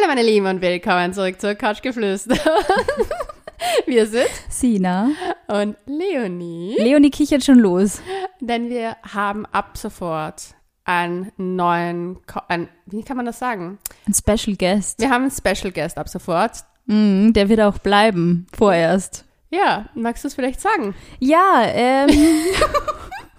Hallo meine Lieben und willkommen zurück zur Couchgeflüster. Wir sind Sina. und Leonie, Leonie kichert schon los. denn wir haben ab sofort einen neuen, Ko ein, wie kann man das sagen? Ein Special Guest. Wir haben einen Special Guest ab sofort. Mm, der wird auch bleiben, vorerst. Ja, magst du es vielleicht sagen? Ja, ähm,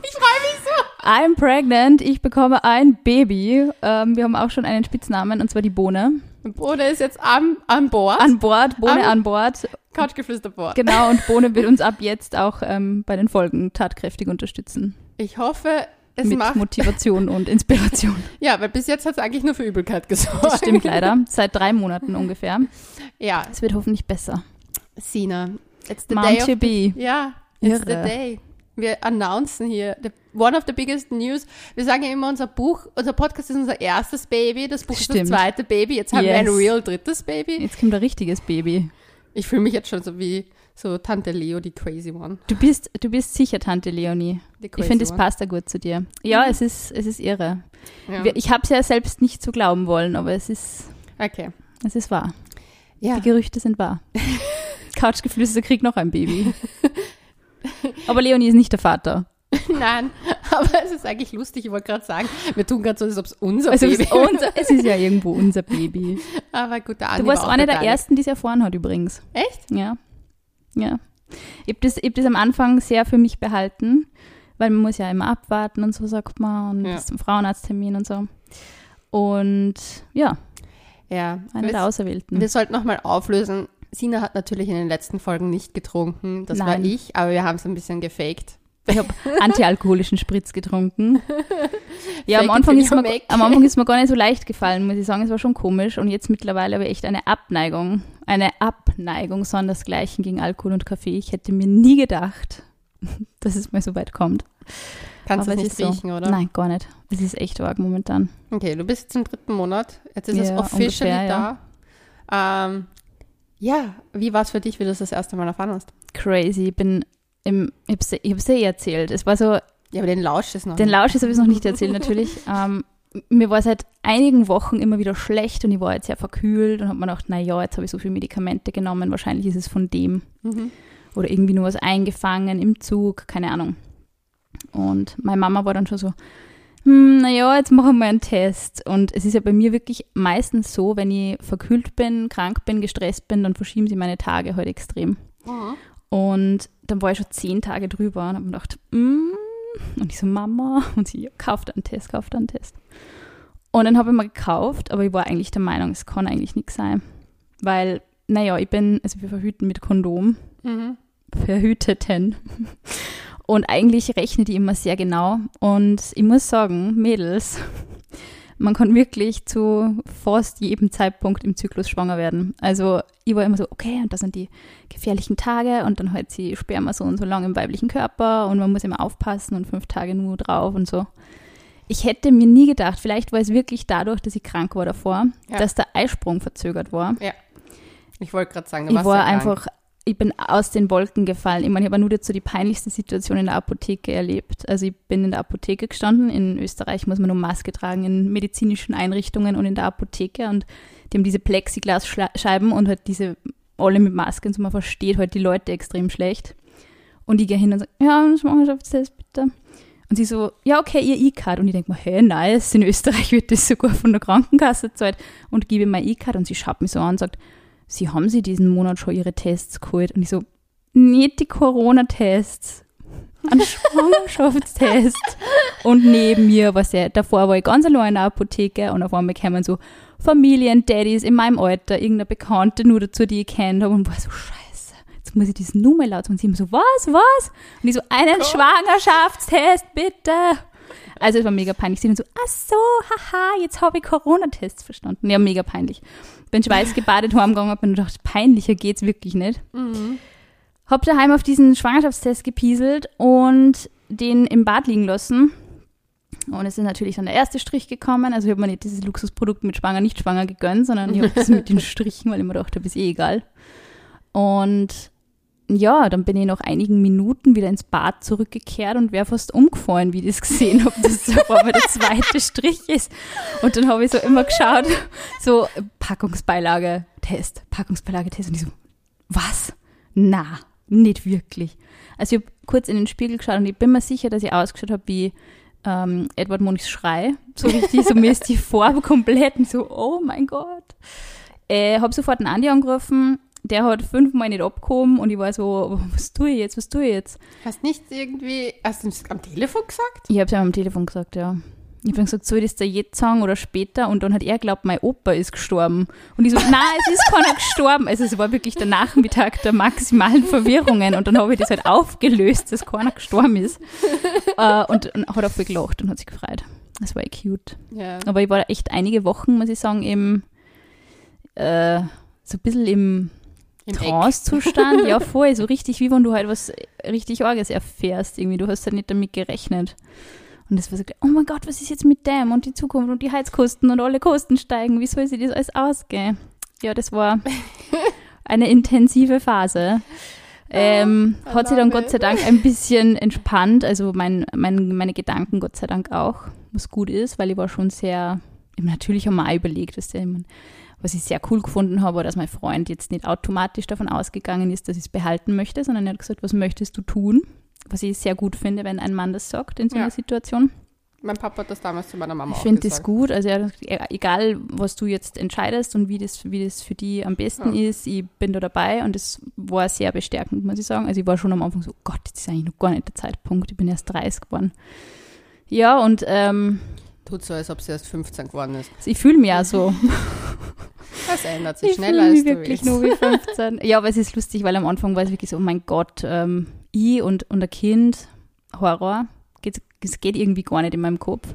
Ich freue mich so. I'm pregnant. Ich bekomme ein Baby. Ähm, wir haben auch schon einen Spitznamen, und zwar die Bohne. Bruder ist jetzt an, an Bord. An Bord, Bohne Am- an Bord. Couchgeflüster Bord. Genau, und Bohne wird uns ab jetzt auch ähm, bei den Folgen tatkräftig unterstützen. Ich hoffe, es mit macht. Motivation und Inspiration. Ja, weil bis jetzt hat es eigentlich nur für Übelkeit gesorgt. Das stimmt leider. Seit drei Monaten ungefähr. Ja, Es wird hoffentlich besser. Sina, it's the Mom day to of be. Ja, it's the Irre. day. Wir announcen hier the, one of the biggest news. Wir sagen ja immer, unser Buch, unser Podcast ist unser erstes Baby, das Buch ist Stimmt. das zweite Baby. Jetzt haben wir ein Yes. real drittes Baby. Jetzt kommt ein richtiges Baby. Ich fühle mich jetzt schon so wie so Tante Leo, die crazy one. Du bist, du bist sicher Tante Leonie. Ich finde, es passt da gut zu dir. Ja, es ist, es ist irre. Ja. Ich habe es ja selbst nicht so glauben wollen, aber es ist, Okay. es ist wahr. Ja. Die Gerüchte sind wahr. Couchgeflüster kriegt noch ein Baby. Aber Leonie ist nicht der Vater. Nein, aber es ist eigentlich lustig. Ich wollte gerade sagen, wir tun gerade so, als ob es unser Also Baby ist, unser, es ist ja irgendwo unser Baby. Aber gut, der Andi Du warst war auch eine der ersten, die es erfahren hat übrigens. Echt? Ja. Ja. Ich habe das, ich hab das am Anfang sehr für mich behalten, weil man muss ja immer abwarten und so, sagt man, und Ja. bis zum Frauenarzttermin und so. Und ja, Ja. eine Wir- der Auserwählten. Wir sollten nochmal auflösen. Sina hat natürlich in den letzten Folgen nicht getrunken. Das war Nein. ich, aber wir haben es ein bisschen gefaked. Ich habe antialkoholischen Spritz getrunken. Ja, am Anfang, ist mir, am Anfang ist mir gar nicht so leicht gefallen, muss ich sagen. Es war schon komisch. Und jetzt mittlerweile habe ich echt eine Abneigung. Eine Abneigung sondersgleichen gegen Alkohol und Kaffee. Ich hätte mir nie gedacht, dass es mal so weit kommt. Kannst du es nicht ist so. riechen, oder? Nein, gar nicht. Es ist echt arg momentan. Okay, du bist jetzt im dritten Monat. Jetzt ist es Ja, officially ungefähr, da. Ähm, ja, wie war es für dich, wie du es das erste Mal erfahren hast? Crazy. Ich bin im, ich habe es ich hab's eh erzählt. Es war so, Ja, aber den Lausch ist noch Den nicht. Lausch ist habe ich noch nicht erzählt, natürlich. Ähm, mir war seit einigen Wochen immer wieder schlecht und ich war jetzt sehr verkühlt und habe mir gedacht, na ja, jetzt habe ich so viele Medikamente genommen, wahrscheinlich ist es von dem. Mhm. Oder irgendwie nur was eingefangen im Zug, keine Ahnung. Und meine Mama war dann schon so, hm, naja, jetzt machen wir einen Test. Und es ist ja bei mir wirklich meistens so, wenn ich verkühlt bin, krank bin, gestresst bin, dann verschieben sie meine Tage halt extrem. Mhm. Und dann war ich schon zehn Tage drüber und habe mir gedacht, mm. und ich so, Mama, und sie, ja, kauft einen Test, kauft einen Test. Und dann habe ich mal gekauft, aber ich war eigentlich der Meinung, es kann eigentlich nichts sein. Weil, naja, ich bin, also wir verhüten mit Kondom, Mhm. verhüteten. Und eigentlich rechne die immer sehr genau. Und ich muss sagen, Mädels, man kann wirklich zu fast jedem Zeitpunkt im Zyklus schwanger werden. Also ich war immer so, okay, und das sind die gefährlichen Tage und dann halt sie Sperma so und so lang im weiblichen Körper und man muss immer aufpassen und fünf Tage nur drauf und so. Ich hätte mir nie gedacht, vielleicht war es wirklich dadurch, dass ich krank war davor, Ja. dass der Eisprung verzögert war. Ich wollte gerade sagen, du Ich warst war ja einfach, ich bin aus den Wolken gefallen. Ich meine, ich habe nur so die peinlichste Situation in der Apotheke erlebt. Also ich bin in der Apotheke gestanden. In Österreich muss man nur Maske tragen in medizinischen Einrichtungen und in der Apotheke. Und die haben diese Plexiglasscheiben und halt diese alle mit Maske und so. Man versteht halt die Leute extrem schlecht. Und ich gehe hin und sage, ja, einen Schwangerschaftstest bitte. Und sie so, ja, okay, ihr E-Card. Und ich denke mir, hey, nice, in Österreich wird das sogar von der Krankenkasse gezahlt. Und gebe mein E-Card und sie schaut mich so an und sagt, Sie haben Sie diesen Monat schon Ihre Tests geholt? Und ich so, nicht die Corona-Tests, ein Schwangerschaftstest. und neben mir, was ja, davor war ich ganz allein in der Apotheke und auf einmal kamen so Familien-Daddies in meinem Alter, irgendeine Bekannte nur dazu, die ich kennt habe und war so, scheiße, jetzt muss ich diesen Nummer laut. Und sie immer so, was, was? Und ich so, einen Gott. Schwangerschaftstest, bitte. Also es war mega peinlich. Sie dann so, ach so, haha, jetzt habe ich Corona-Tests verstanden. Ja, mega peinlich. Bin schweißgebadet heimgegangen, hab mir gedacht, peinlicher geht's wirklich nicht. Mhm. Hab daheim auf diesen Schwangerschaftstest gepieselt und den im Bad liegen lassen. Und es ist natürlich dann der erste Strich gekommen. Also ich habe mir nicht dieses Luxusprodukt mit Schwanger, nicht schwanger gegönnt, sondern ich habe das mit den Strichen, weil ich mir dachte, ist eh egal. Und ja, dann bin ich nach einigen Minuten wieder ins Bad zurückgekehrt und wäre fast umgefallen, wie ich das gesehen habe, dass das auf einmal der zweite Strich ist. Und dann habe ich so immer geschaut, so Packungsbeilage, Test, Packungsbeilage, Test. Und ich so, was? Na, nicht wirklich. Also ich habe kurz in den Spiegel geschaut und ich bin mir sicher, dass ich ausgeschaut habe wie ähm, Edward Monichs Schrei. So richtig, so mir ist die Farbe komplett und so, oh mein Gott. Äh, habe sofort einen Andi angerufen, der hat fünfmal nicht abgehoben und ich war so, was tue ich jetzt, was tue ich jetzt? Hast nicht irgendwie, hast du das am Telefon gesagt? Ich habe es ja am Telefon gesagt, ja. Ich habe gesagt, soll ich das da jetzt sagen oder später? Und dann hat er glaubt, mein Opa ist gestorben. Und ich so, nein, es ist keiner gestorben. Also es war wirklich der Nachmittag der maximalen Verwirrungen. Und dann habe ich das halt aufgelöst, dass keiner gestorben ist. uh, und, und hat auch viel gelacht und hat sich gefreut. Das war echt cute. Ja. Aber ich war echt einige Wochen, muss ich sagen, im, äh, so ein bisschen Im Trance-Zustand. ja, voll. So richtig, wie wenn du halt was richtig Orges erfährst. Irgendwie, du hast halt nicht damit gerechnet. Und das war so, oh mein Gott, was ist jetzt mit dem und die Zukunft und die Heizkosten und alle Kosten steigen, wie soll sich das alles ausgehen? Ja, das war eine intensive Phase. Ähm, I hat sich dann Gott sei Dank ein bisschen entspannt, also mein, mein, meine Gedanken Gott sei Dank auch, was gut ist, weil ich war schon sehr, natürlich haben wir auch überlegt, was, der, was ich sehr cool gefunden habe, war, dass mein Freund jetzt nicht automatisch davon ausgegangen ist, dass ich es behalten möchte, sondern er hat gesagt, was möchtest du tun? Was ich sehr gut finde, wenn ein Mann das sagt in so einer Ja. Situation. Mein Papa hat das damals zu meiner Mama Ich auch finde das gesagt. gut. Also er gesagt, egal, was du jetzt entscheidest und wie das, wie das für die am besten Ja. ist, ich bin da dabei und das war sehr bestärkend, muss ich sagen. Also ich war schon am Anfang so, Gott, das ist eigentlich noch gar nicht der Zeitpunkt. Ich bin erst 30 geworden. Ja, und ähm, Tut so, als ob sie erst 15 geworden ist. ich fühle mich auch so. Das ändert sich Ich schneller, als mich du wirklich willst. nur wie 15. ja, aber es ist lustig, weil am Anfang war es wirklich so, oh mein Gott, ähm, ich und, und ein Kind, Horror, es geht irgendwie gar nicht in meinem Kopf.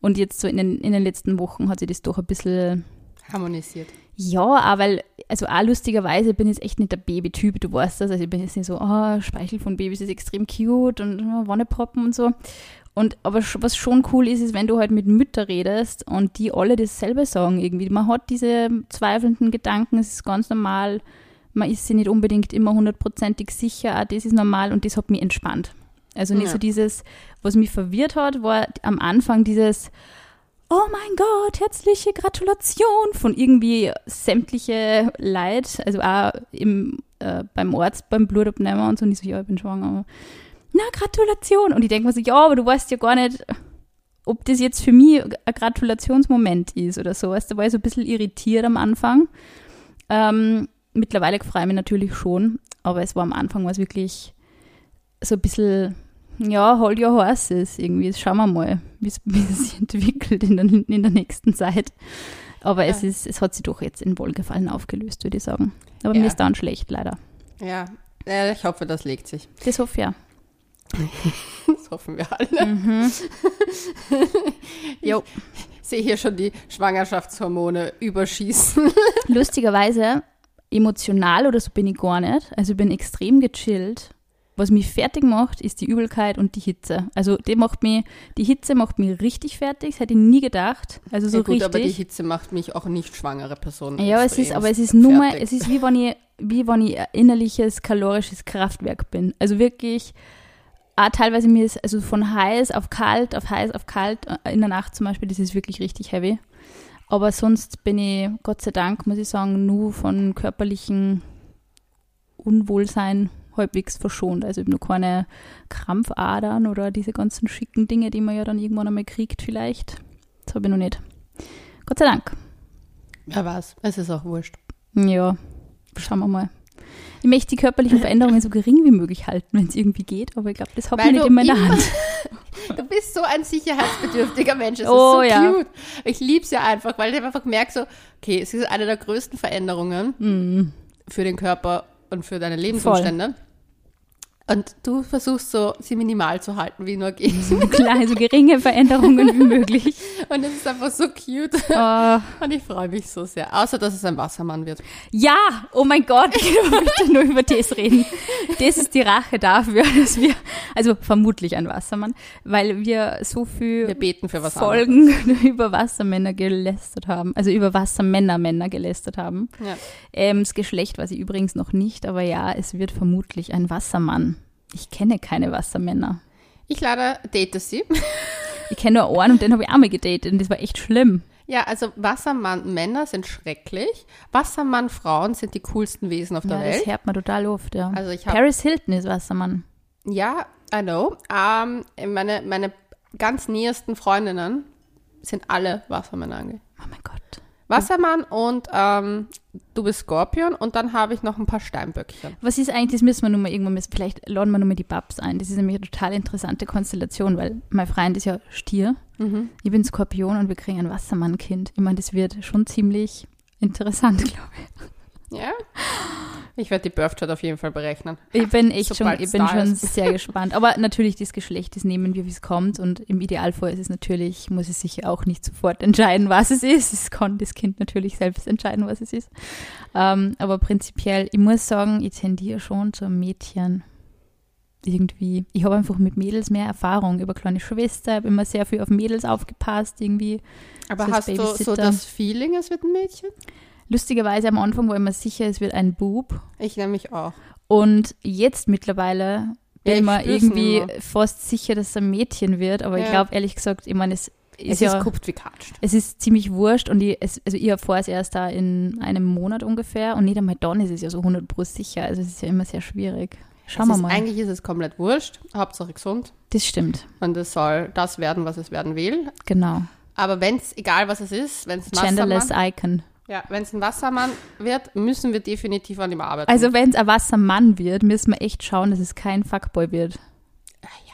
Und jetzt so in den, in den letzten Wochen hat sich das doch ein bisschen Harmonisiert. Ja, auch weil, also auch lustigerweise bin ich jetzt echt nicht der Babytyp, du weißt das. Also ich bin jetzt nicht so, oh, Speichel von Babys ist extrem cute und oh, Wanneproppen und so. Und aber was schon cool ist, ist, wenn du halt mit Müttern redest und die alle dasselbe sagen irgendwie. Man hat diese zweifelnden Gedanken, es ist ganz normal. Man ist sich nicht unbedingt immer hundertprozentig sicher, auch das ist normal und das hat mich entspannt. Also nicht Ja. so dieses, was mich verwirrt hat, war am Anfang dieses, oh mein Gott, herzliche Gratulation von irgendwie sämtliche Leid, also auch im, äh, beim Arzt, beim Blutabnehmer und so. Und ich so, ja, ich bin schwanger. Na, Gratulation. Und ich denke mir so, ja, aber du weißt ja gar nicht, ob das jetzt für mich ein Gratulationsmoment ist oder so. Weißt, du, da war ich so ein bisschen irritiert am Anfang. Ähm, mittlerweile freue ich mich natürlich schon, aber es war am Anfang was wirklich so ein bisschen, ja, hold your horses irgendwie. Schauen wir mal, wie es es sich entwickelt in der, in der nächsten Zeit. Aber es, Ja. ist, es hat sich doch jetzt in Wohlgefallen aufgelöst, würde ich sagen. Aber Ja. mir ist dann schlecht, leider. Ja, ich hoffe, das legt sich. Das hoffe ich ja. Das hoffen wir alle. Mhm. Jo. Ich sehe hier schon die Schwangerschaftshormone überschießen. Lustigerweise, emotional oder so bin ich gar nicht. Also ich bin extrem gechillt. Was mich fertig macht, ist die Übelkeit und die Hitze. Also die macht mich, die Hitze macht mich richtig fertig. Das hätte ich nie gedacht. Also so ja, gut, aber die richtig. Hitze macht mich auch nicht schwangere Person. Ja, es ist, aber es ist nur mal, es ist wie wenn ich, wie wenn ich ein innerliches kalorisches Kraftwerk bin. Also wirklich, auch teilweise mir ist, also von heiß auf kalt, auf heiß auf kalt, äh, in der Nacht zum Beispiel, das ist wirklich richtig heavy. Aber sonst bin ich, Gott sei Dank, muss ich sagen, nur von körperlichen Unwohlsein halbwegs verschont. Also ich habe nur keine Krampfadern oder diese ganzen schicken Dinge, die man ja dann irgendwann einmal kriegt vielleicht. Das habe ich noch nicht. Gott sei Dank. Ja, was? Es ist auch wurscht. Ja, schauen wir mal. Ich möchte die körperlichen Veränderungen so gering wie möglich halten, wenn es irgendwie geht, aber ich glaube, das Weil man nicht in der immer- Hand. Du bist so ein sicherheitsbedürftiger Mensch. Es Oh, ist so ja. cute. Ich lieb's ja einfach, weil ich einfach merke so, okay, es ist eine der größten Veränderungen Mm. für den Körper und für deine Lebensumstände. Und du versuchst so, sie minimal zu halten, wie nur geht. Klar, so geringe Veränderungen wie möglich. Und es ist einfach so cute. Oh, Und ich freue mich so sehr. Außer, dass es ein Wassermann wird. ja, oh mein Gott, ich möchte nur über das reden. Das ist die Rache dafür, dass wir, also vermutlich ein Wassermann, weil wir so viel Wir beten für was Folgen über Wassermänner gelästert haben, also über Wassermänner Männer gelästert haben. Ja. Ähm, das Geschlecht weiß ich übrigens noch nicht, aber ja, es wird vermutlich ein Wassermann. Ich kenne keine Wassermänner. Ich leider date sie. Ich kenne nur einen und den habe ich auch mal gedatet und das war echt schlimm. Ja, also Wassermann-Männer sind schrecklich. Wassermann-Frauen sind die coolsten Wesen auf der Ja, das Welt. hört man total oft, ja. Also ich hab- Paris Hilton ist Wassermann. Ja, I know. Ähm, meine, meine ganz nähersten Freundinnen sind alle Wassermänner. Oh mein Gott. Wassermann und ähm, du bist Skorpion und dann habe ich noch ein paar Steinböckchen. Was ist eigentlich, das müssen wir nur mal irgendwann, müssen- vielleicht laden wir nur mal die Babs ein. Das ist nämlich eine total interessante Konstellation, weil mein Freund ist ja Stier, Mhm. ich bin Skorpion und wir kriegen ein Wassermann-Kind. Ich meine, das wird schon ziemlich interessant, glaube ich. Ja? Ich werde die Birth Chart auf jeden Fall berechnen. Ich bin echt schon, ich bin schon ist. sehr gespannt. Aber natürlich, das Geschlecht, das nehmen wir, wie es kommt. Und im Idealfall ist es natürlich, muss es sich auch nicht sofort entscheiden, was es ist. Es kann das Kind natürlich selbst entscheiden, was es ist. Ähm, aber prinzipiell, ich muss sagen, ich tendiere schon zu einem Mädchen. Irgendwie. Ich habe einfach mit Mädels mehr Erfahrung über kleine Schwester, habe immer sehr viel auf Mädels aufgepasst, irgendwie. Aber So hast du so das Feeling, es wird ein Mädchen? Lustigerweise am Anfang war ich mir sicher, es wird ein Bub. Ich nämlich auch. Und jetzt mittlerweile bin Ja, ich ich mir irgendwie immer. fast sicher, dass es ein Mädchen wird. Aber ich Ja. glaube, ehrlich gesagt, ich meine, es ist Es ja, ist kupft wie katscht. es ist ziemlich wurscht und ich, es, also ich erfahre es erst da in einem Monat ungefähr und nicht einmal dann ist es ja so 100 pro sicher. Also es ist ja immer sehr schwierig. Schauen wir mal. Eigentlich ist es komplett wurscht. Hauptsache gesund. Das stimmt, Und es soll das werden, was es werden will. genau. Aber wenn es, egal was es ist, wenn es Genderless Icon. Ja, wenn es ein Wassermann wird, müssen wir definitiv an ihm arbeiten. Also wenn es ein Wassermann wird, müssen wir echt schauen, dass es kein Fuckboy wird. Ah, ja.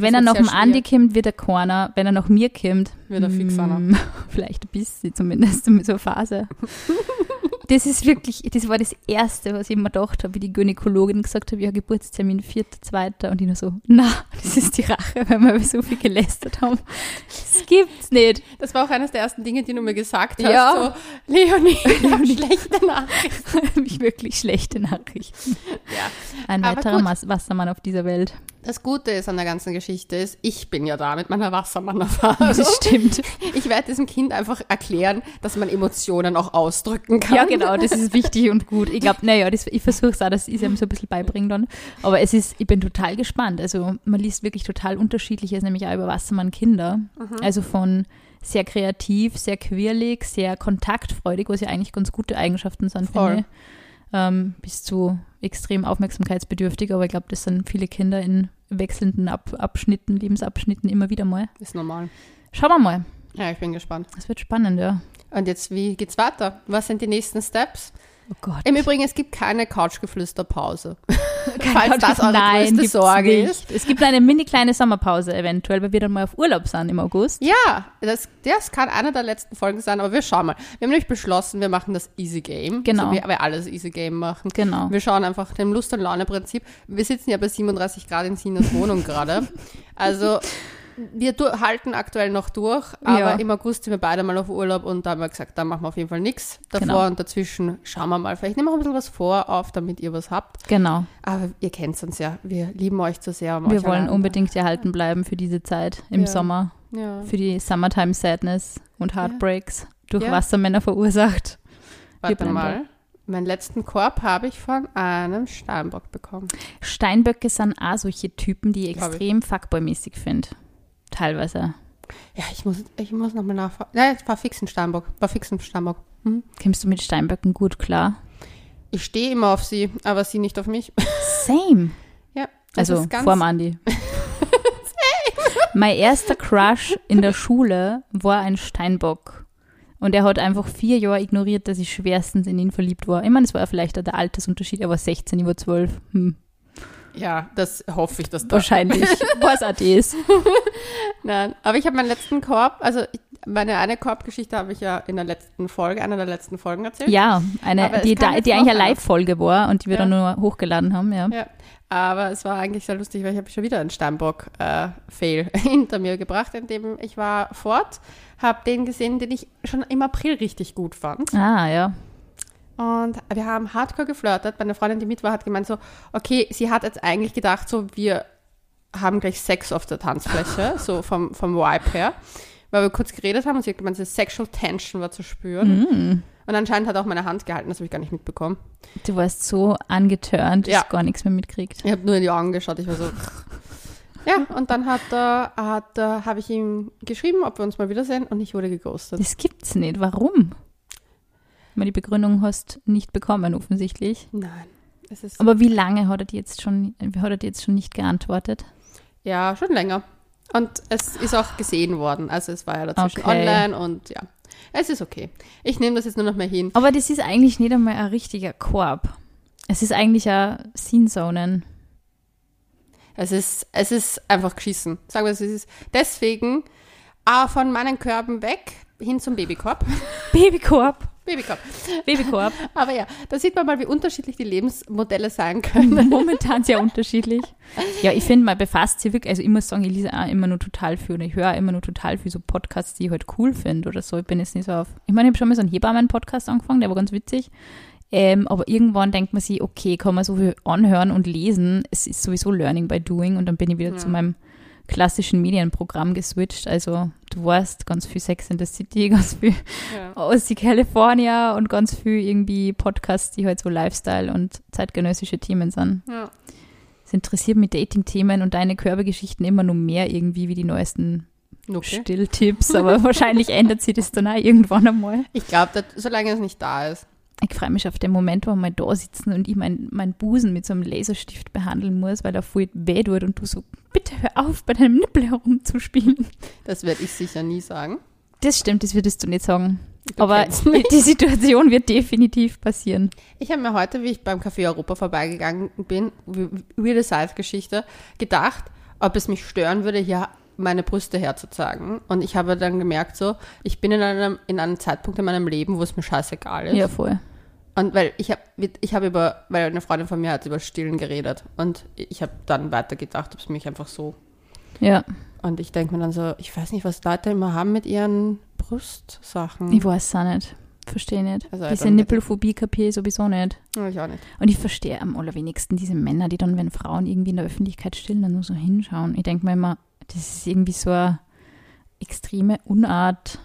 Wenn er noch dem Andi kommt, wird er keiner. Wenn er noch mir kommt, Wird er fix einer. mm, Vielleicht ein bisschen zumindest, so eine Phase. Das ist wirklich, das war das Erste, was ich mir gedacht habe, wie die Gynäkologin gesagt hat, ja, Geburtstermin 4.2. Und ich nur so, na, das ist die Rache, weil wir so viel gelästert haben. Das gibt's nicht. Das war auch eines der ersten Dinge, die du mir gesagt hast. Ja. So, Leonie, habe schlechte Nachrichten. Nämlich wirklich schlechte Nachrichten. Ja. Ein Aber weiterer gut. Wassermann auf dieser Welt. Das Gute ist an der ganzen Geschichte ist, ich bin ja da mit meiner Wassermann-Erfahrung. Das stimmt. Ich werde diesem Kind einfach erklären, dass man Emotionen auch ausdrücken kann. Ja, genau, das ist wichtig und gut. Ich glaube, naja, ich versuche es auch, dass ich es ihm so ein bisschen beibringen dann. Aber es ist, ich bin total gespannt. Also man liest wirklich total unterschiedliches, nämlich auch über Wassermann Kinder. Also von sehr kreativ, sehr quirlig, sehr kontaktfreudig, was ja eigentlich ganz gute Eigenschaften sind, Voll. finde ich. Ähm, bis zu extrem aufmerksamkeitsbedürftig, aber ich glaube, das sind viele Kinder in wechselnden Ab Abschnitten, Lebensabschnitten immer wieder mal. Ist normal. Schauen wir mal. Ja, ich bin gespannt. Es wird spannend, ja. Und jetzt, wie geht's weiter? Was sind die nächsten Steps? Oh Gott. Im Übrigen, es gibt keine Couchgeflüsterpause. Falls das eure Nein, größte Sorge nicht. ist. Es gibt eine mini kleine Sommerpause eventuell, weil wir dann mal auf Urlaub sind im August. Ja, das, das kann einer der letzten Folgen sein, aber wir schauen mal. Wir haben nämlich beschlossen, wir machen das Easy Game. Genau. Also wir, wir alles Easy Game machen. Genau. Wir schauen einfach dem Lust- und Laune-Prinzip. Wir sitzen ja bei 37 Grad in Sinas Wohnung gerade. Also wir halten aktuell noch durch, aber Ja. im August sind wir beide mal auf Urlaub und da haben wir gesagt, da machen wir auf jeden Fall nichts davor Genau. und dazwischen schauen wir mal. Vielleicht nehmen wir ein bisschen was vor auf, damit ihr was habt. Genau. Aber ihr kennt uns ja, wir lieben euch zu sehr. Um Wir wollen allein- unbedingt erhalten bleiben für diese Zeit im Ja. Sommer, Ja. für die Summertime Sadness und Heartbreaks durch. Wassermänner verursacht. Warte mal. Meinen letzten Korb habe ich von einem Steinbock bekommen. Steinböcke sind auch solche Typen, die ich. extrem fuckboy-mäßig finde. Teilweise. Ja, ich muss, ich muss nochmal nachfragen. Nein, es war fix ein Steinbock. War fix ein Steinbock. Hm? Kommst du mit Steinböcken gut klar? Ich stehe immer auf sie, aber sie nicht auf mich. Same. Ja, Also vorm Andi. mein erster Crush in der Schule war ein Steinbock. Und er hat einfach vier Jahre ignoriert, dass ich schwerstens in ihn verliebt war. Ich meine, es war vielleicht der Altersunterschied. Er war 16, ich war 12. Hm. Ja, das hoffe ich, dass da. Wahrscheinlich. Was das. Nein, aber ich habe meinen letzten Korb, also ich, meine eine Korbgeschichte habe ich ja in der letzten Folge, einer der letzten Folgen erzählt. Ja, eine, Aber die, da, die eigentlich eine. Live-Folge war und die wir Ja. dann nur hochgeladen haben, ja. Ja. Aber es war eigentlich sehr lustig, weil ich habe schon wieder einen Steinbock-Fail hinter mir gebracht, indem ich war fort, habe den gesehen, den ich schon im April richtig gut fand. Ah, ja. Und wir haben hardcore geflirtet. Meine Freundin, die mit war, hat gemeint so, okay, sie hat jetzt eigentlich gedacht, so wir haben gleich Sex auf der Tanzfläche, so vom, vom Vibe her. Weil wir kurz geredet haben und sie hat gemeint, diese Sexual Tension war zu spüren. Mm. Und anscheinend hat auch meine Hand gehalten, das habe ich gar nicht mitbekommen. Du warst so angeturnt, dass Ja. du gar nichts mehr mitkriegt. Ich habe nur in die Augen geschaut, ich war so. Ja, und dann hat er, hat, er- habe ich ihm geschrieben, ob wir uns mal wiedersehen und ich wurde geghostet. Das gibt's nicht. Warum? Weil die Begründung hast nicht bekommen, offensichtlich. Nein. Es ist Aber wie lange hat er dir jetzt schon, hat er jetzt schon nicht geantwortet? ja schon länger. Und es ist auch gesehen worden. Also es war ja dazwischen Okay. online und ja. Es ist okay. Ich nehme das jetzt nur noch mehr hin. Aber das ist eigentlich nicht einmal ein richtiger Korb. Es ist eigentlich ein Scene-Zonen. Es ist, es ist einfach geschissen. Sagen wir es, es ist deswegen ah, von meinen Körben weg hin zum Babykorb. Babykorb. Babykorb. Babykorb. Aber ja, da sieht man mal, wie unterschiedlich die Lebensmodelle sein können. Momentan sehr unterschiedlich. Ja, ich finde, man befasst sich wirklich, also ich muss sagen, ich lese auch immer nur total viel und ich höre immer nur total viel so Podcasts, die ich halt cool finde oder so. Ich bin jetzt nicht so auf, ich meine, ich habe schon mal so einen Hebammen-Podcast angefangen, der war ganz witzig. Ähm, aber irgendwann denkt man sich, okay, kann man so viel anhören und lesen. Es ist sowieso Learning by Doing und dann bin ich wieder Ja. zu meinem klassischen Medienprogramm geswitcht. Also du weißt, ganz viel Sex in the City, ganz viel Ja. aus die California und ganz viel irgendwie Podcasts, die halt so Lifestyle und zeitgenössische Themen sind. Ja. Es interessiert mich Dating-Themen und deine Körpergeschichten immer nur mehr irgendwie wie die neuesten Okay. Stilltipps, aber wahrscheinlich ändert sich das dann auch irgendwann einmal. Ich glaube, solange es nicht da ist. Ich freue mich auf den Moment, wo wir da sitzen und ich meinen mein Busen mit so einem Laserstift behandeln muss, weil er voll weh tut und du so, bitte hör auf, bei deinem Nippel herumzuspielen. Das werde ich sicher nie sagen. Das stimmt, das würdest du nicht sagen. Du aber die Situation wird definitiv passieren. Ich habe mir heute, wie ich beim Café Europa vorbeigegangen bin, weirde Side-Geschichte, gedacht, ob es mich stören würde, hier meine Brüste herzuzeigen. Und ich habe dann gemerkt, so, ich bin in einem, in einem Zeitpunkt in meinem Leben, wo es mir scheißegal ist. Ja, voll. Und weil ich habe ich hab über, weil eine Freundin von mir hat über Stillen geredet. Und ich habe dann weitergedacht, ob es mich einfach so. Ja, Und ich denke mir dann so, ich weiß nicht, was Leute immer haben mit ihren Brustsachen. ich weiß es auch nicht. Verstehe nicht. Also, diese. Nippelphobie kapiere ich sowieso nicht. Ja, ich auch nicht. Und ich verstehe am allerwenigsten diese Männer, die dann, wenn Frauen irgendwie in der Öffentlichkeit stillen, dann nur so hinschauen. Ich denke mir immer, das ist irgendwie so eine extreme Unart.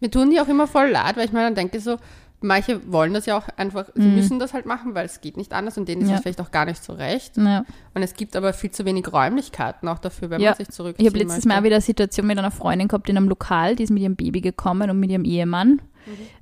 Mir tun die auch immer voll leid, weil ich mir dann denke so, manche wollen das ja auch einfach, sie Mhm. müssen das halt machen, weil es geht nicht anders und denen ist Ja. das vielleicht auch gar nicht so recht. Ja. Und es gibt aber viel zu wenig Räumlichkeiten auch dafür, wenn Ja. man sich zurückziehen Ich habe letztes Mal möchte. wieder eine Situation mit einer Freundin gehabt in einem Lokal, die ist mit ihrem Baby gekommen und mit ihrem Ehemann.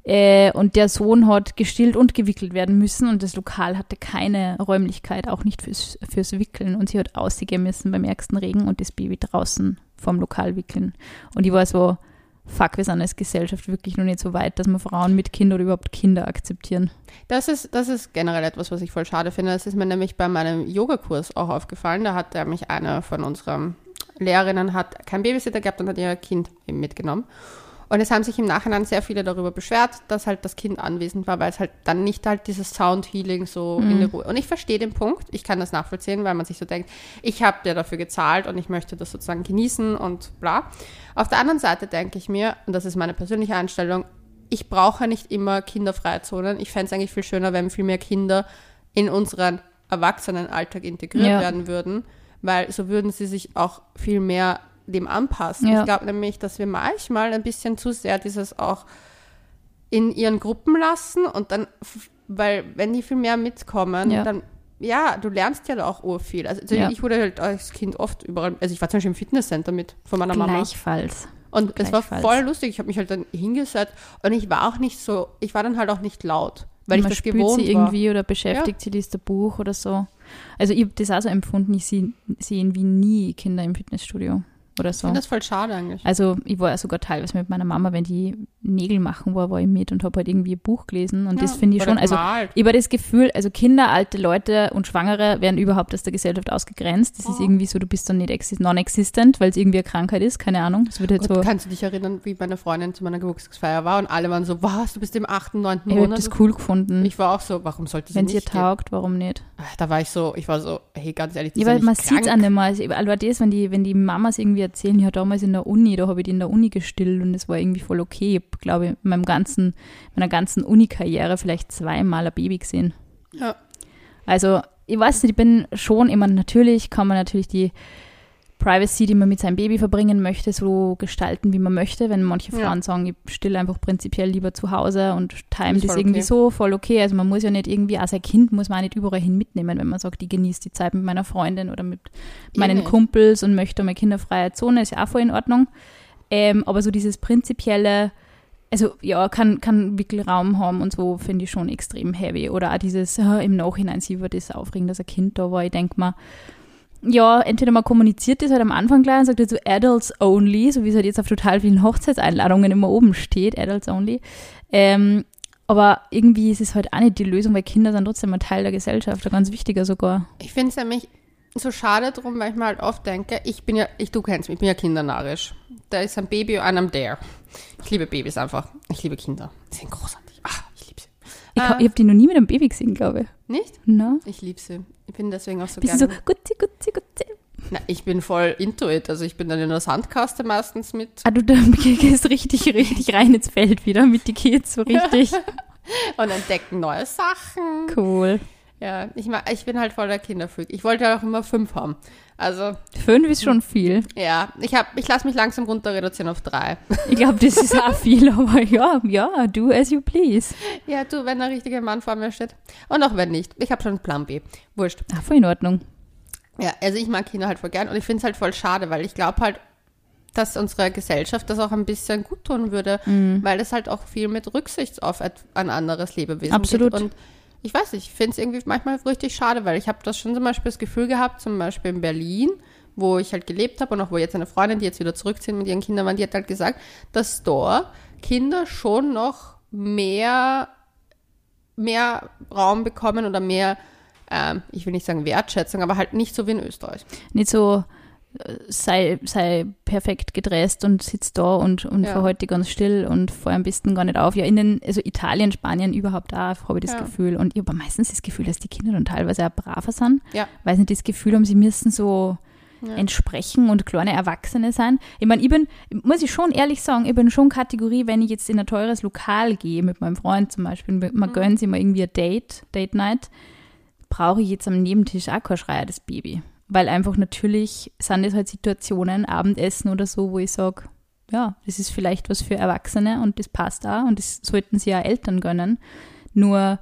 Äh, und der Sohn hat gestillt und gewickelt werden müssen und das Lokal hatte keine Räumlichkeit, auch nicht fürs, fürs Wickeln. Und sie hat ausgehen müssen beim ärgsten Regen und das Baby draußen vom Lokal wickeln. Und ich war so, fuck, wir sind als Gesellschaft wirklich noch nicht so weit, dass wir Frauen mit Kind oder überhaupt Kinder akzeptieren. Das ist, das ist generell etwas, was ich voll schade finde. Das ist mir nämlich bei meinem Yogakurs auch aufgefallen. Da hat nämlich eine von unseren Lehrerinnen hat kein Babysitter gehabt und hat ihr Kind mitgenommen. Und es haben sich im Nachhinein sehr viele darüber beschwert, dass halt das Kind anwesend war, weil es halt dann nicht halt dieses Sound Healing so in der Ruhe. Und ich verstehe den Punkt, ich kann das nachvollziehen, weil man sich so denkt, ich habe dir dafür gezahlt und ich möchte das sozusagen genießen und bla. Auf der anderen Seite denke ich mir, und das ist meine persönliche Einstellung, ich brauche nicht immer kinderfreie Zonen. Ich fände es eigentlich viel schöner, wenn viel mehr Kinder in unseren Erwachsenenalltag integriert Ja. werden würden, weil so würden sie sich auch viel mehr dem anpassen. Ja. Ich glaube nämlich, dass wir manchmal ein bisschen zu sehr dieses auch in ihren Gruppen lassen und dann, weil wenn die viel mehr mitkommen, Ja. dann ja, du lernst ja da auch urviel. Also, also Ja. ich wurde halt als Kind oft überall, also ich war zum Beispiel im Fitnesscenter mit von meiner Mama. Gleichfalls. Und es war voll lustig. Ich habe mich halt dann hingesetzt und ich war auch nicht so, ich war dann halt auch nicht laut, weil man ich das gewohnt sie war. irgendwie oder beschäftigt sie, liest ein Buch oder so. Also ich habe das auch so empfunden, ich sehe sehe irgendwie nie Kinder im Fitnessstudio. Oder Ich so. finde das voll schade eigentlich. Also ich war ja sogar teilweise mit meiner Mama, wenn die Nägel machen war, war ich mit und habe halt irgendwie ein Buch gelesen und das Ja, finde ich schon, also gemalt. ich habe das Gefühl, also Kinder, alte Leute und Schwangere werden überhaupt aus der Gesellschaft ausgegrenzt. Das ist Oh. irgendwie so, du bist dann nicht exi- non-existent, weil es irgendwie eine Krankheit ist, keine Ahnung. Es wird halt Gott, so, kannst du dich erinnern, wie meine Freundin zu meiner Geburtstagsfeier war und alle waren so, was, du bist im 8., 9. ich habe Monat? das cool gefunden. Ich war auch so, warum sollte sie Wenn es ihr nicht taugt, warum nicht? Da war ich so, ich war so, hey, ganz ehrlich, die Ja, sind weil nicht man sieht es an dem Mal. Also, das, wenn die, wenn die Mamas irgendwie erzählen, ja, damals in der Uni, da habe ich die in der Uni gestillt und das war irgendwie voll okay. Ich glaube, in meinem ganzen, meiner ganzen Uni-Karriere vielleicht zweimal ein Baby gesehen. Ja. Also, ich weiß nicht, ich bin schon immer, natürlich kann man natürlich die Privacy, die man mit seinem Baby verbringen möchte, so gestalten, wie man möchte. Wenn manche Ja. Frauen sagen, ich stille einfach prinzipiell lieber zu Hause und time Ist das irgendwie okay. so, voll okay. Also man muss ja nicht irgendwie, als ein Kind muss man auch nicht überall hin mitnehmen, wenn man sagt, ich genieße die Zeit mit meiner Freundin oder mit meinen nicht. Kumpels und möchte eine kinderfreie Zone, ist ja auch voll in Ordnung. Ähm, aber so dieses prinzipielle, also ja, kann, kann Wickelraum haben und so, finde ich schon extrem heavy. Oder auch dieses äh, im Nachhinein, sie wird das aufregen, dass ein Kind da war. Ich denke mal, ja, entweder man kommuniziert das halt am Anfang gleich und sagt halt so Adults only, so wie es halt jetzt auf total vielen Hochzeitseinladungen immer oben steht, Adults only. Ähm, aber irgendwie ist es halt auch nicht die Lösung, weil Kinder sind trotzdem ein Teil der Gesellschaft, ein ganz wichtiger sogar. Ich finde es nämlich so schade drum, weil ich mir halt oft denke, ich bin ja, ich, du kennst mich, ich bin ja kindernarisch. Da ist ein Baby und I'm there. Ich liebe Babys einfach. Ich liebe Kinder. Die sind großartig. Ah, ich liebe sie. Ich, Ah. ich habe die noch nie mit einem Baby gesehen, glaube ich. Nicht? Na? Ich liebe sie. Ich bin deswegen auch so Bist gerne. so, gutzi, gutzi, gutzi. Na, ich bin voll into it. Also ich bin dann in der Sandkaste meistens mit. Ah, du gehst richtig, richtig rein ins Feld wieder mit die Kids, so richtig und entdecken neue Sachen. cool. Ja, ich, ich bin halt voll der Kinderfreak. Ich wollte ja auch immer fünf haben. Also, Fünf ist schon viel. ja, ich, hab- ich lasse mich langsam runter reduzieren auf drei. Ich glaube, das ist auch viel, aber ja, ja, do as you please. Ja, du, wenn der richtige Mann vor mir steht. Und auch wenn nicht. Ich habe schon einen Plan B. Wurscht. Ah, voll in Ordnung. Ja, also ich mag Kinder halt voll gern und ich finde es halt voll schade, weil ich glaube halt, dass unsere Gesellschaft das auch ein bisschen gut tun würde, weil es halt auch viel mit Rücksicht auf ein anderes Lebewesen Absolut. geht. Und ich weiß nicht, ich finde es irgendwie manchmal richtig schade, weil ich habe das schon zum Beispiel das Gefühl gehabt, zum Beispiel in Berlin, wo ich halt gelebt habe und auch wo jetzt eine Freundin, die jetzt wieder zurückziehen mit ihren Kindern waren, die hat halt gesagt, dass dort Kinder schon noch mehr, mehr Raum bekommen oder mehr, ähm, ich will nicht sagen Wertschätzung, aber halt nicht so wie in Österreich. Nicht so, sei, sei perfekt gedresst und sitzt da und, und Ja. verhalte dich ganz still und vor am besten gar nicht auf. Ja, in den, also Italien, Spanien überhaupt auch, habe ich das Ja. Gefühl. Und ich habe meistens das Gefühl, dass die Kinder dann teilweise auch braver sind. Ja. Weiß nicht, das Gefühl haben, sie müssen so Ja. entsprechen und kleine Erwachsene sein. Ich meine, ich bin, muss ich schon ehrlich sagen, ich bin schon Kategorie, wenn ich jetzt in ein teures Lokal gehe, mit meinem Freund zum Beispiel, man Mhm. gönnt sich mal irgendwie ein Date, Date Night, brauche ich jetzt am Nebentisch auch kein schreiendes Baby. Weil einfach natürlich sind es halt Situationen, Abendessen oder so, wo ich sage, ja, das ist vielleicht was für Erwachsene und das passt auch und das sollten sie ja Eltern gönnen. Nur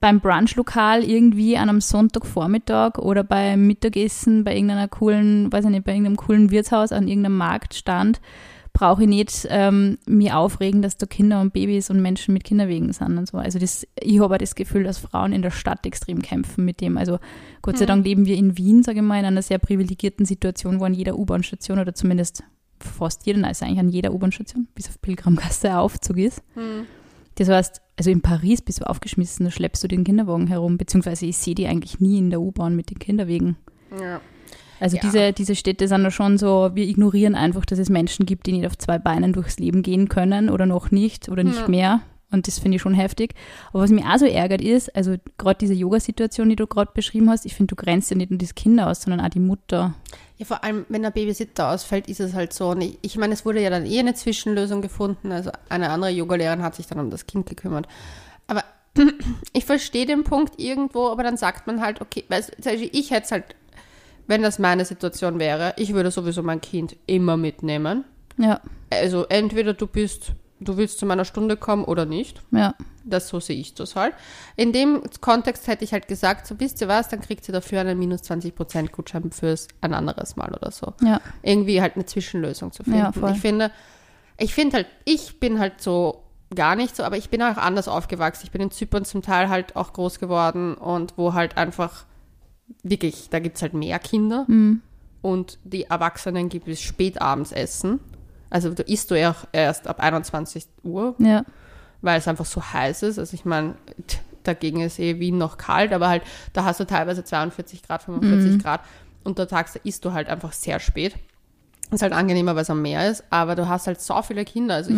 beim Brunchlokal irgendwie an einem Sonntagvormittag oder beim Mittagessen bei irgendeiner coolen, weiß ich nicht, bei irgendeinem coolen Wirtshaus an irgendeinem Marktstand brauche ich nicht ähm, mir aufregen, dass da Kinder und Babys und Menschen mit Kinderwegen sind und so. Also das, ich habe das Gefühl, dass Frauen in der Stadt extrem kämpfen mit dem. Also Gott sei Hm. Dank leben wir in Wien, sage ich mal, in einer sehr privilegierten Situation, wo an jeder U-Bahn-Station oder zumindest fast jeder, also eigentlich an jeder U-Bahn-Station, bis auf Pilgrimgasse ein Aufzug ist. Hm. Das heißt, also in Paris bist du aufgeschmissen, da schleppst du den Kinderwagen herum, beziehungsweise ich sehe die eigentlich nie in der U-Bahn mit den Kinderwegen. Ja. Also Ja. diese, diese Städte sind da schon so, wir ignorieren einfach, dass es Menschen gibt, die nicht auf zwei Beinen durchs Leben gehen können oder noch nicht oder nicht Ja. mehr. Und das finde ich schon heftig. Aber was mich auch so ärgert ist, also gerade diese Yoga-Situation, die du gerade beschrieben hast, ich finde, du grenzt ja nicht nur das Kind aus, sondern auch die Mutter. Ja, vor allem, wenn der Babysitter ausfällt, ist es halt so. Und ich, ich meine, es wurde ja dann eh eine Zwischenlösung gefunden. Also eine andere Yogalehrerin hat sich dann um das Kind gekümmert. Aber ich verstehe den Punkt irgendwo, aber dann sagt man halt, okay, Beispiel ich hätte es halt, wenn das meine Situation wäre, ich würde sowieso mein Kind immer mitnehmen. Ja, Also entweder du bist, du willst zu meiner Stunde kommen oder nicht. ja, Das so sehe ich das halt. In dem Kontext hätte ich halt gesagt, so wisst ihr was, dann kriegt ihr dafür einen minus 20% Gutschein fürs ein anderes Mal oder so. ja, Irgendwie halt eine Zwischenlösung zu finden. Ja, voll. ich finde, ich finde halt, ich bin halt so gar nicht so, aber ich bin auch anders aufgewachsen. Ich bin in Zypern zum Teil halt auch groß geworden und wo halt einfach wirklich, da gibt es halt mehr Kinder. Mhm. und die Erwachsenen gibt es spätabends Essen. Also du isst du ja auch erst ab 21 Uhr, Ja. weil es einfach so heiß ist. Also ich meine, dagegen ist eh Wien noch kalt, aber halt, da hast du teilweise 42 Grad, 45 Grad und da tags, da isst du halt einfach sehr spät. Ist halt angenehmer, weil es am Meer ist, aber du hast halt so viele Kinder. Also ich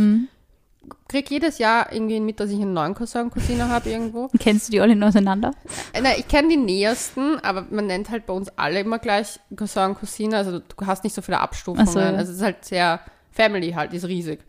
krieg jedes Jahr irgendwie mit, dass ich einen neuen Cousin, Cousine habe irgendwo. Kennst du die alle auseinander? Äh, Nein, ich kenne die nähersten, aber man nennt halt bei uns alle immer gleich Cousin, Cousine. Also du hast nicht so viele Abstufungen. So, ja. Also es ist halt sehr Family halt, ist riesig.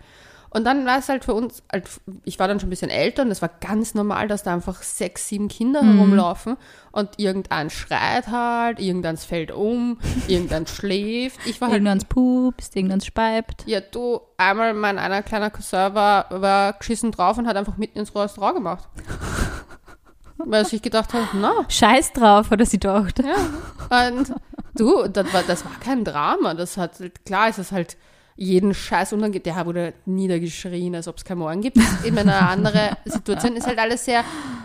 Und dann war es halt für uns, halt, ich war dann schon ein bisschen älter und es war ganz normal, dass da einfach sechs, sieben Kinder Mhm. herumlaufen und irgendein schreit halt, irgendeins fällt um, irgendein schläft. Ich war halt Irgendwann pupst, irgendwann speibt. ja, du, einmal mein einer kleiner Cousin war, war geschissen drauf und hat einfach mitten ins Restaurant gemacht. Weil sich gedacht hat, na, Scheiß drauf, hat er sie gedacht. ja. Und du, das war, das war kein Drama. Das hat, klar ist es halt jeden Scheiß unangenehm. Der wurde niedergeschrien, als ob es kein Morgen gibt. In einer anderen Situation ist halt alles sehr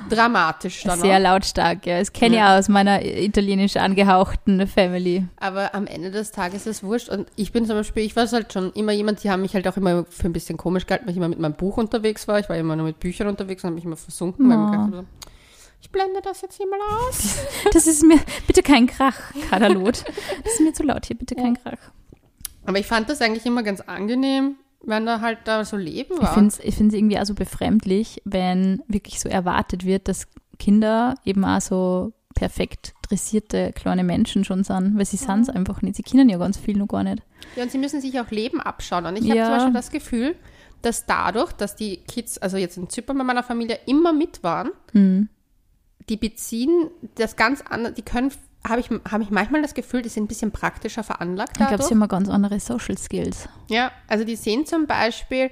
dramatisch dann Sehr auch. lautstark, ja. Das kenne ich auch aus meiner italienisch angehauchten Family. Aber am Ende des Tages ist es wurscht. Und ich bin zum Beispiel, ich war halt schon immer jemand, die haben mich halt auch immer für ein bisschen komisch gehalten, weil ich immer mit meinem Buch unterwegs war. Ich war immer nur mit Büchern unterwegs und habe mich immer versunken. Weil ich blende das jetzt hier mal aus. Das ist mir, bitte kein Krach, Kadalot. Das ist mir zu laut hier, bitte kein Krach. Aber ich fand das eigentlich immer ganz angenehm, wenn da halt da so Leben Ich war. finde es ich irgendwie auch so befremdlich, wenn wirklich so erwartet wird, dass Kinder eben auch so perfekt dressierte kleine Menschen schon sind, weil sie sind es einfach nicht. Sie kennen ja ganz viel noch gar nicht. Ja, und sie müssen sich auch Leben abschauen. Und ich habe Ja. zum Beispiel das Gefühl, dass dadurch, dass die Kids, also jetzt in Zypern bei meiner Familie, immer mit waren, Hm. die beziehen das ganz andere, die können, habe ich, habe ich manchmal das Gefühl, die sind ein bisschen praktischer veranlagt Ich glaube, dadurch. sie haben ganz andere Social Skills. Ja, also die sehen zum Beispiel,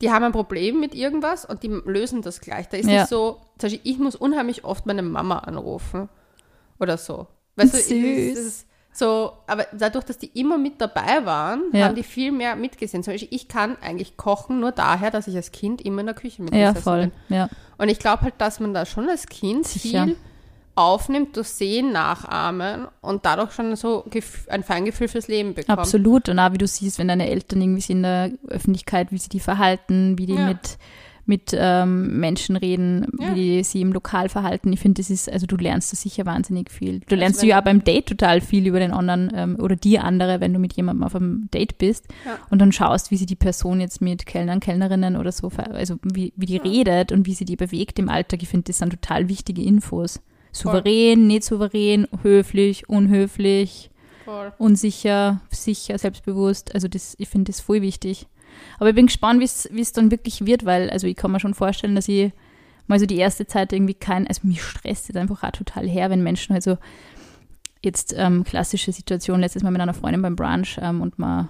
die haben ein Problem mit irgendwas und die lösen das gleich. Da ist Ja. nicht so, zum Beispiel, ich muss unheimlich oft meine Mama anrufen oder so. Weißt du, Süß. ich- das ist so, aber dadurch, dass die immer mit dabei waren, Ja. haben die viel mehr mitgesehen. Zum Beispiel, ich kann eigentlich kochen nur daher, dass ich als Kind immer in der Küche Ja, mitgesessen voll. bin. Ja. Und ich glaube halt, dass man da schon als Kind Sicher. viel aufnimmt durch Sehen, Nachahmen und dadurch schon so ein Feingefühl fürs Leben bekommt. Absolut. Und auch wie du siehst, wenn deine Eltern irgendwie sind in der Öffentlichkeit, wie sie die verhalten, wie die Ja. mit, mit ähm, Menschen reden, Ja. wie die sie im Lokal verhalten. Ich finde, das ist, also du lernst da sicher wahnsinnig viel. Du lernst wenn- ja auch beim Date total viel über den anderen ähm, oder die andere, wenn du mit jemandem auf einem Date bist Ja. und dann schaust, wie sie die Person jetzt mit Kellnern, Kellnerinnen oder so, also wie, wie die redet und wie sie die bewegt im Alltag. Ich finde, das sind total wichtige Infos. Souverän, nicht souverän, höflich, unhöflich Voll. unsicher, sicher, selbstbewusst. Also das, ich finde das voll wichtig. Aber ich bin gespannt, wie es dann wirklich wird, weil, also ich kann mir schon vorstellen, dass ich mal so die erste Zeit irgendwie kein, also mich stresst es einfach auch total her, wenn Menschen halt so jetzt ähm, klassische Situation, letztes Mal mit einer Freundin beim Brunch ähm, und man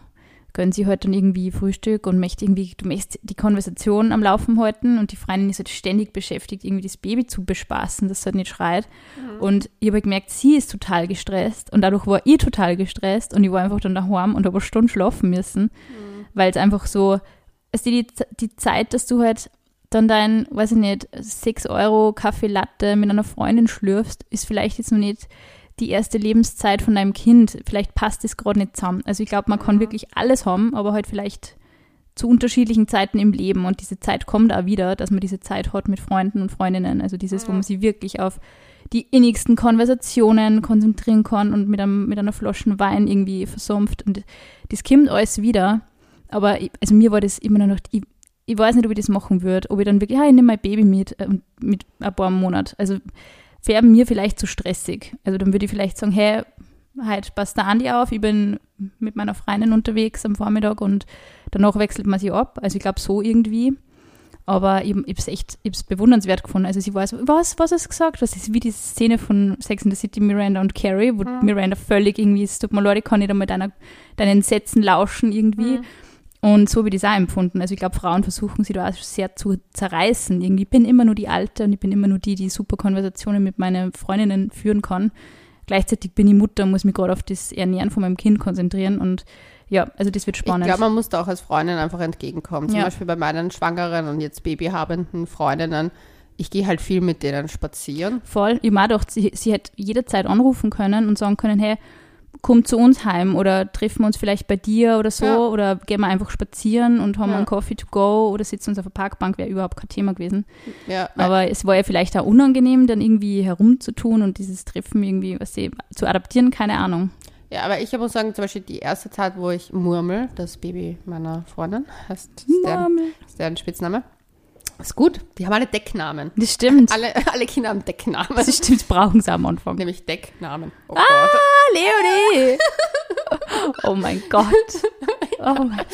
gönnt sie heute dann irgendwie Frühstück und möchte irgendwie, du möchtest die Konversation am Laufen halten und die Freundin ist halt ständig beschäftigt, irgendwie das Baby zu bespaßen, das halt nicht schreit. Und ich habe gemerkt, sie ist total gestresst und dadurch war ich total gestresst und ich war einfach dann daheim und habe eine Stunde schlafen müssen, weil es einfach so, es die, die Zeit, dass du halt dann dein, weiß ich nicht, 6 Euro Kaffee Latte mit einer Freundin schlürfst, ist vielleicht jetzt noch nicht die erste Lebenszeit von deinem Kind. Vielleicht passt es gerade nicht zusammen. Also ich glaube, man kann wirklich alles haben, aber halt vielleicht zu unterschiedlichen Zeiten im Leben. Und diese Zeit kommt auch wieder, dass man diese Zeit hat mit Freunden und Freundinnen. Also dieses, wo man sich wirklich auf die innigsten Konversationen konzentrieren kann und mit, einem, mit einer Flasche Wein irgendwie versumpft. Und das kommt alles wieder. Aber ich, also mir war das immer noch, ich, ich weiß nicht, ob ich das machen würde, ob ich dann wirklich, ja, ich nehme mein Baby mit, äh, mit ein paar Monat. Also wäre mir vielleicht zu stressig. Also dann würde ich vielleicht sagen, hey, heute passt der Andi auf, ich bin mit meiner Freundin unterwegs am Vormittag und danach wechselt man sich ab. Also ich glaube so irgendwie. Aber ich, ich habe es echt ich hab's bewundernswert gefunden. Also sie weiß, was, was hast du gesagt? Das ist wie die Szene von Sex and the City, Miranda und Carrie, wo Miranda völlig irgendwie, es tut mir leid, ich kann nicht einmal deiner, deinen Sätzen lauschen irgendwie. Und so wie das auch empfunden. Also ich glaube, Frauen versuchen sie da auch sehr zu zerreißen. Irgendwie ich bin immer nur die Alte und ich bin immer nur die, die super Konversationen mit meinen Freundinnen führen kann. Gleichzeitig bin ich Mutter und muss mich gerade auf das Ernähren von meinem Kind konzentrieren. Und ja, also das wird spannend. Ich glaube, man muss da auch als Freundin einfach entgegenkommen. Zum Ja. Beispiel bei meinen schwangeren und jetzt babyhabenden Freundinnen. Ich gehe halt viel mit denen spazieren. Voll. Ich auch gedacht, sie, sie hätte jederzeit anrufen können und sagen können, hey, komm zu uns heim oder treffen wir uns vielleicht bei dir oder so Ja. oder gehen wir einfach spazieren und haben Ja. einen Coffee to go oder sitzen uns auf der Parkbank, wäre überhaupt kein Thema gewesen. Ja, Aber es war ja vielleicht auch unangenehm, dann irgendwie herumzutun und dieses Treffen irgendwie, was sie zu adaptieren, keine Ahnung. ja, aber ich muss sagen, zum Beispiel die erste Zeit, wo ich Murmel, das Baby meiner Freundin, heißt ist deren, Murmel. ist deren Spitzname. Ist gut. Die haben alle Decknamen. Das stimmt. Alle, alle Kinder haben Decknamen. Das stimmt, brauchen sie am Anfang. Nämlich Decknamen. Oh Ah, Gott. Leonie! oh mein Gott. Oh mein Gott.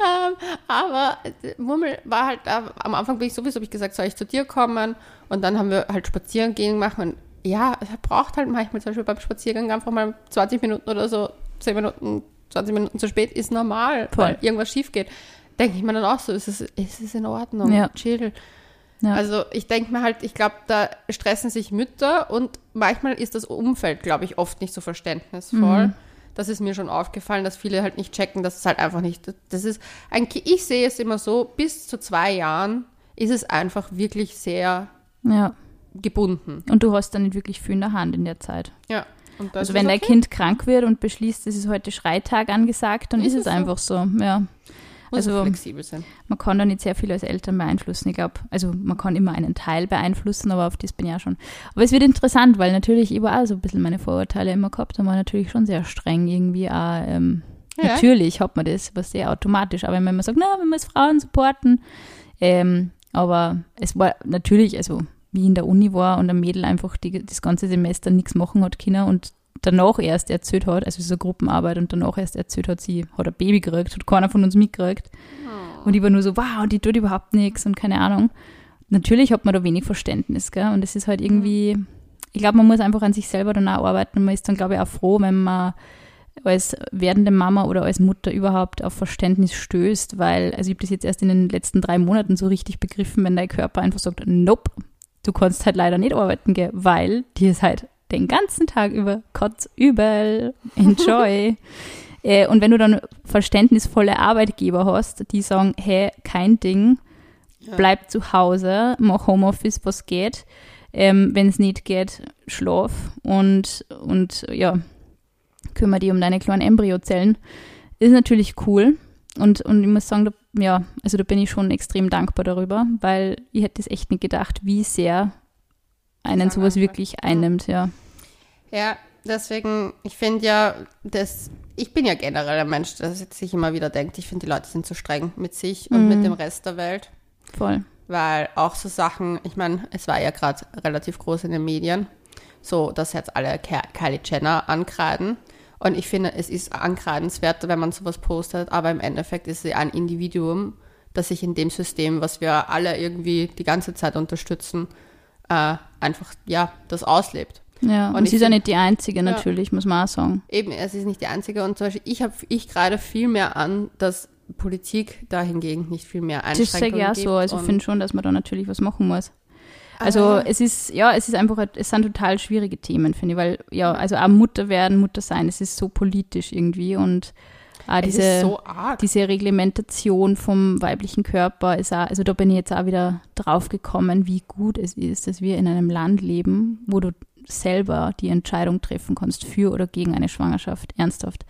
Ähm, aber äh, Murmel war halt, am Anfang bin ich sowieso, habe ich gesagt, soll ich zu dir kommen? Und dann haben wir halt spazieren gehen gemacht. Und ja, er braucht halt manchmal zum Beispiel beim Spaziergang einfach mal 20 Minuten oder so, 10 Minuten, 20 Minuten zu spät, ist normal, Voll. weil irgendwas schief geht. Denke ich mir dann auch so, ist es, ist es in Ordnung? Ja. Chill. Ja. Also ich denke mir halt, ich glaube, da stressen sich Mütter und manchmal ist das Umfeld, glaube ich, oft nicht so verständnisvoll. Mhm. Das ist mir schon aufgefallen, dass viele halt nicht checken, dass es halt einfach nicht, das ist, ein, ich sehe es immer so, bis zu zwei Jahren ist es einfach wirklich sehr Ja. gebunden. Und du hast dann nicht wirklich viel in der Hand in der Zeit. Ja. Also wenn dein okay. Kind krank wird und beschließt, es ist heute Schreitag angesagt, dann Ist ist, es es so? einfach so. Ja. Muss also- flexibel sein. Man kann da nicht sehr viel als Eltern beeinflussen. Ich glaube, also man kann immer einen Teil beeinflussen, aber auf das bin ich ja schon. Aber es wird interessant, weil natürlich ich war auch so ein bisschen meine Vorurteile immer gehabt und war natürlich schon sehr streng irgendwie auch. Ähm, Ja. Natürlich hat man das, was sehr automatisch. Aber wenn man sagt, na, wir als Frauen supporten. Ähm, aber es war natürlich, also wie in der Uni war und ein Mädel einfach die, das ganze Semester nichts machen hat können und danach erst erzählt hat, also so Gruppenarbeit und danach erst erzählt hat, sie hat ein Baby gekriegt, hat keiner von uns mitgekriegt. Und ich war nur so, wow, und die tut überhaupt nichts und keine Ahnung. Natürlich hat man da wenig Verständnis, gell? Und es ist halt irgendwie, ich glaube, man muss einfach an sich selber dann auch arbeiten und man ist dann, glaube ich, auch froh, wenn man als werdende Mama oder als Mutter überhaupt auf Verständnis stößt, weil, also ich habe das jetzt erst in den letzten drei Monaten so richtig begriffen, wenn dein Körper einfach sagt, nope, du kannst halt leider nicht arbeiten gehen, weil dir ist halt den ganzen Tag über kotzübel, enjoy. äh, und wenn du dann verständnisvolle Arbeitgeber hast, die sagen, hey, kein Ding, bleib zu Hause, mach Homeoffice, was geht. Ähm, wenn es nicht geht, schlaf und, und ja, kümmere dich um deine kleinen Embryozellen. Ist natürlich cool. Und, und ich muss sagen, da, ja, also da bin ich schon extrem dankbar darüber, weil ich hätte es echt nicht gedacht, wie sehr einen sowas wirklich einnimmt, ja. Ja, deswegen, ich finde ja, das, ich bin ja generell ein Mensch, der sich immer wieder denkt, ich finde, die Leute sind zu streng mit sich und Mhm. mit dem Rest der Welt. Voll. Weil auch so Sachen, ich meine, es war ja gerade relativ groß in den Medien, so dass jetzt alle Kylie Jenner ankreiden. Und ich finde, es ist ankreidenswert, wenn man sowas postet, aber im Endeffekt ist sie ein Individuum, das sich in dem System, was wir alle irgendwie die ganze Zeit unterstützen, äh, einfach, ja, das auslebt. Ja, und, Und sie ist ja nicht die Einzige natürlich, muss man auch sagen. Eben, es ist nicht die einzige. Und zum Beispiel, ich habe ich gerade viel mehr an, dass Politik da hingegen nicht viel mehr Das sage ich auch so. Also ich finde schon, dass man da natürlich was machen muss. Also Aber- es ist, ja, es ist einfach, es sind total schwierige Themen, finde ich, weil, ja, also auch Mutter werden, Mutter sein, es ist so politisch irgendwie und auch es diese, so diese Reglementation vom weiblichen Körper ist auch, also da bin ich jetzt auch wieder drauf gekommen, wie gut es ist, dass wir in einem Land leben, wo du selber die Entscheidung treffen kannst für oder gegen eine Schwangerschaft, ernsthaft.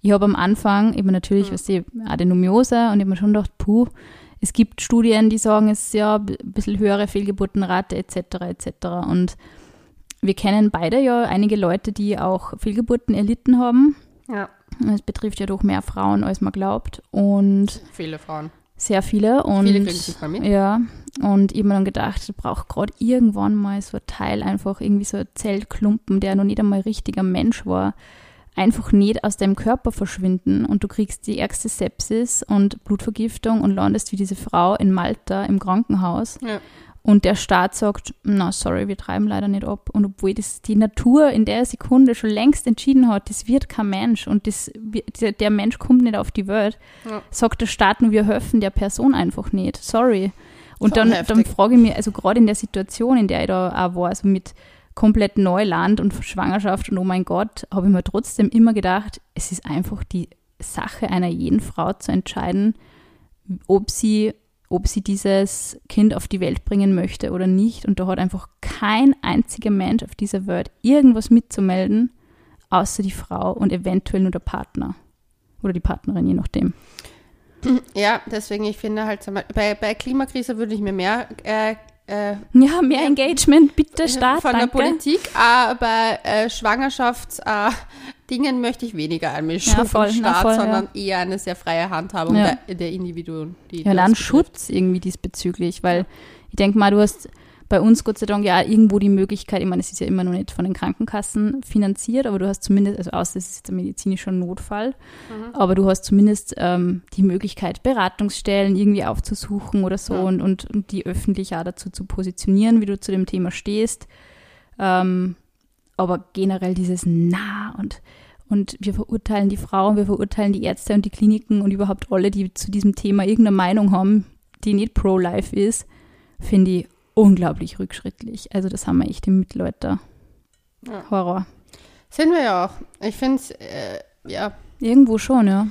Ich habe am Anfang eben natürlich, Mhm. was die Adenomiose und ich habe mir schon gedacht, puh, es gibt Studien, die sagen, es ist ja ein bisschen höhere Fehlgeburtenrate etc. etc. Und wir kennen beide ja einige Leute, die auch Fehlgeburten erlitten haben. ja, Es betrifft ja doch mehr Frauen, als man glaubt. Und viele Frauen. sehr viele. Und Viele kriegen es nicht mal mit. ja, und ich habe mir dann gedacht, ich brauche gerade irgendwann mal so ein Teil, einfach irgendwie so ein Zellklumpen, der noch nicht einmal richtiger Mensch war, einfach nicht aus deinem Körper verschwinden und du kriegst die ärgste Sepsis und Blutvergiftung und landest wie diese Frau in Malta im Krankenhaus. Ja. Und der Staat sagt, na sorry, wir treiben leider nicht ab. Und obwohl das die Natur in der Sekunde schon längst entschieden hat, das wird kein Mensch und das, der, Mensch kommt nicht auf die Welt, Ja. sagt der Staat nur, wir helfen der Person einfach nicht. Sorry. Und dann, heftig. dann frage ich mich, also gerade in der Situation, in der ich da auch war, also mit komplett Neuland und Schwangerschaft und oh mein Gott, habe ich mir trotzdem immer gedacht, es ist einfach die Sache einer jeden Frau zu entscheiden, ob sie, ob sie dieses Kind auf die Welt bringen möchte oder nicht. Und da hat einfach kein einziger Mensch auf dieser Welt irgendwas mitzumelden, außer die Frau und eventuell nur der Partner oder die Partnerin, je nachdem. Ja, deswegen, ich finde halt, bei, bei Klimakrise würde ich mir mehr äh, äh, ja, mehr Engagement, bitte Staat, Von danke. der Politik, aber äh, Schwangerschaftsdingen äh, möchte ich weniger einmischen ja, voll, vom Staat, voll, sondern ja. eher eine sehr freie Handhabung der, der Individuen. Die ja, dann Schutz irgendwie diesbezüglich, weil ich denke mal, du hast bei uns Gott sei Dank ja irgendwo die Möglichkeit, ich meine, es ist ja immer noch nicht von den Krankenkassen finanziert, aber du hast zumindest, also außer es ist jetzt ein medizinischer Notfall, mhm. aber du hast zumindest ähm, die Möglichkeit, Beratungsstellen irgendwie aufzusuchen oder so ja. und, und, und die öffentlich auch dazu zu positionieren, wie du zu dem Thema stehst. Ähm, aber generell dieses nah und und wir verurteilen die Frauen, wir verurteilen die Ärzte und die Kliniken und überhaupt alle, die zu diesem Thema irgendeine Meinung haben, die nicht pro-life ist, finde ich unglaublich rückschrittlich. Also das haben wir echt im Mittelalter. Ja. Horror. Sind wir ja auch. Ich finde es, äh, ja. Irgendwo schon, ja.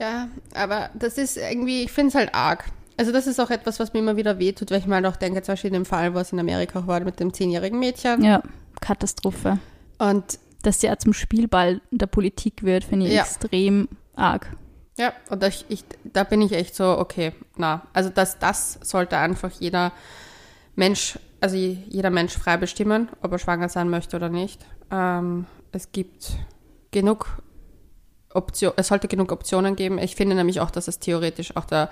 Ja, aber das ist irgendwie, ich finde es halt arg. Also das ist auch etwas, was mir immer wieder wehtut, weil ich mal auch denke, zum Beispiel in dem Fall, wo es in Amerika war, mit dem zehnjährigen Mädchen. Ja, Katastrophe. Und dass der zum Spielball der Politik wird, finde ich ja. extrem arg. Ja, und ich, ich, da bin ich echt so, okay, na, also das, das sollte einfach jeder Mensch, also jeder Mensch frei bestimmen, ob er schwanger sein möchte oder nicht. Ähm, es gibt genug Optionen, es sollte genug Optionen geben. Ich finde nämlich auch, dass es theoretisch auch der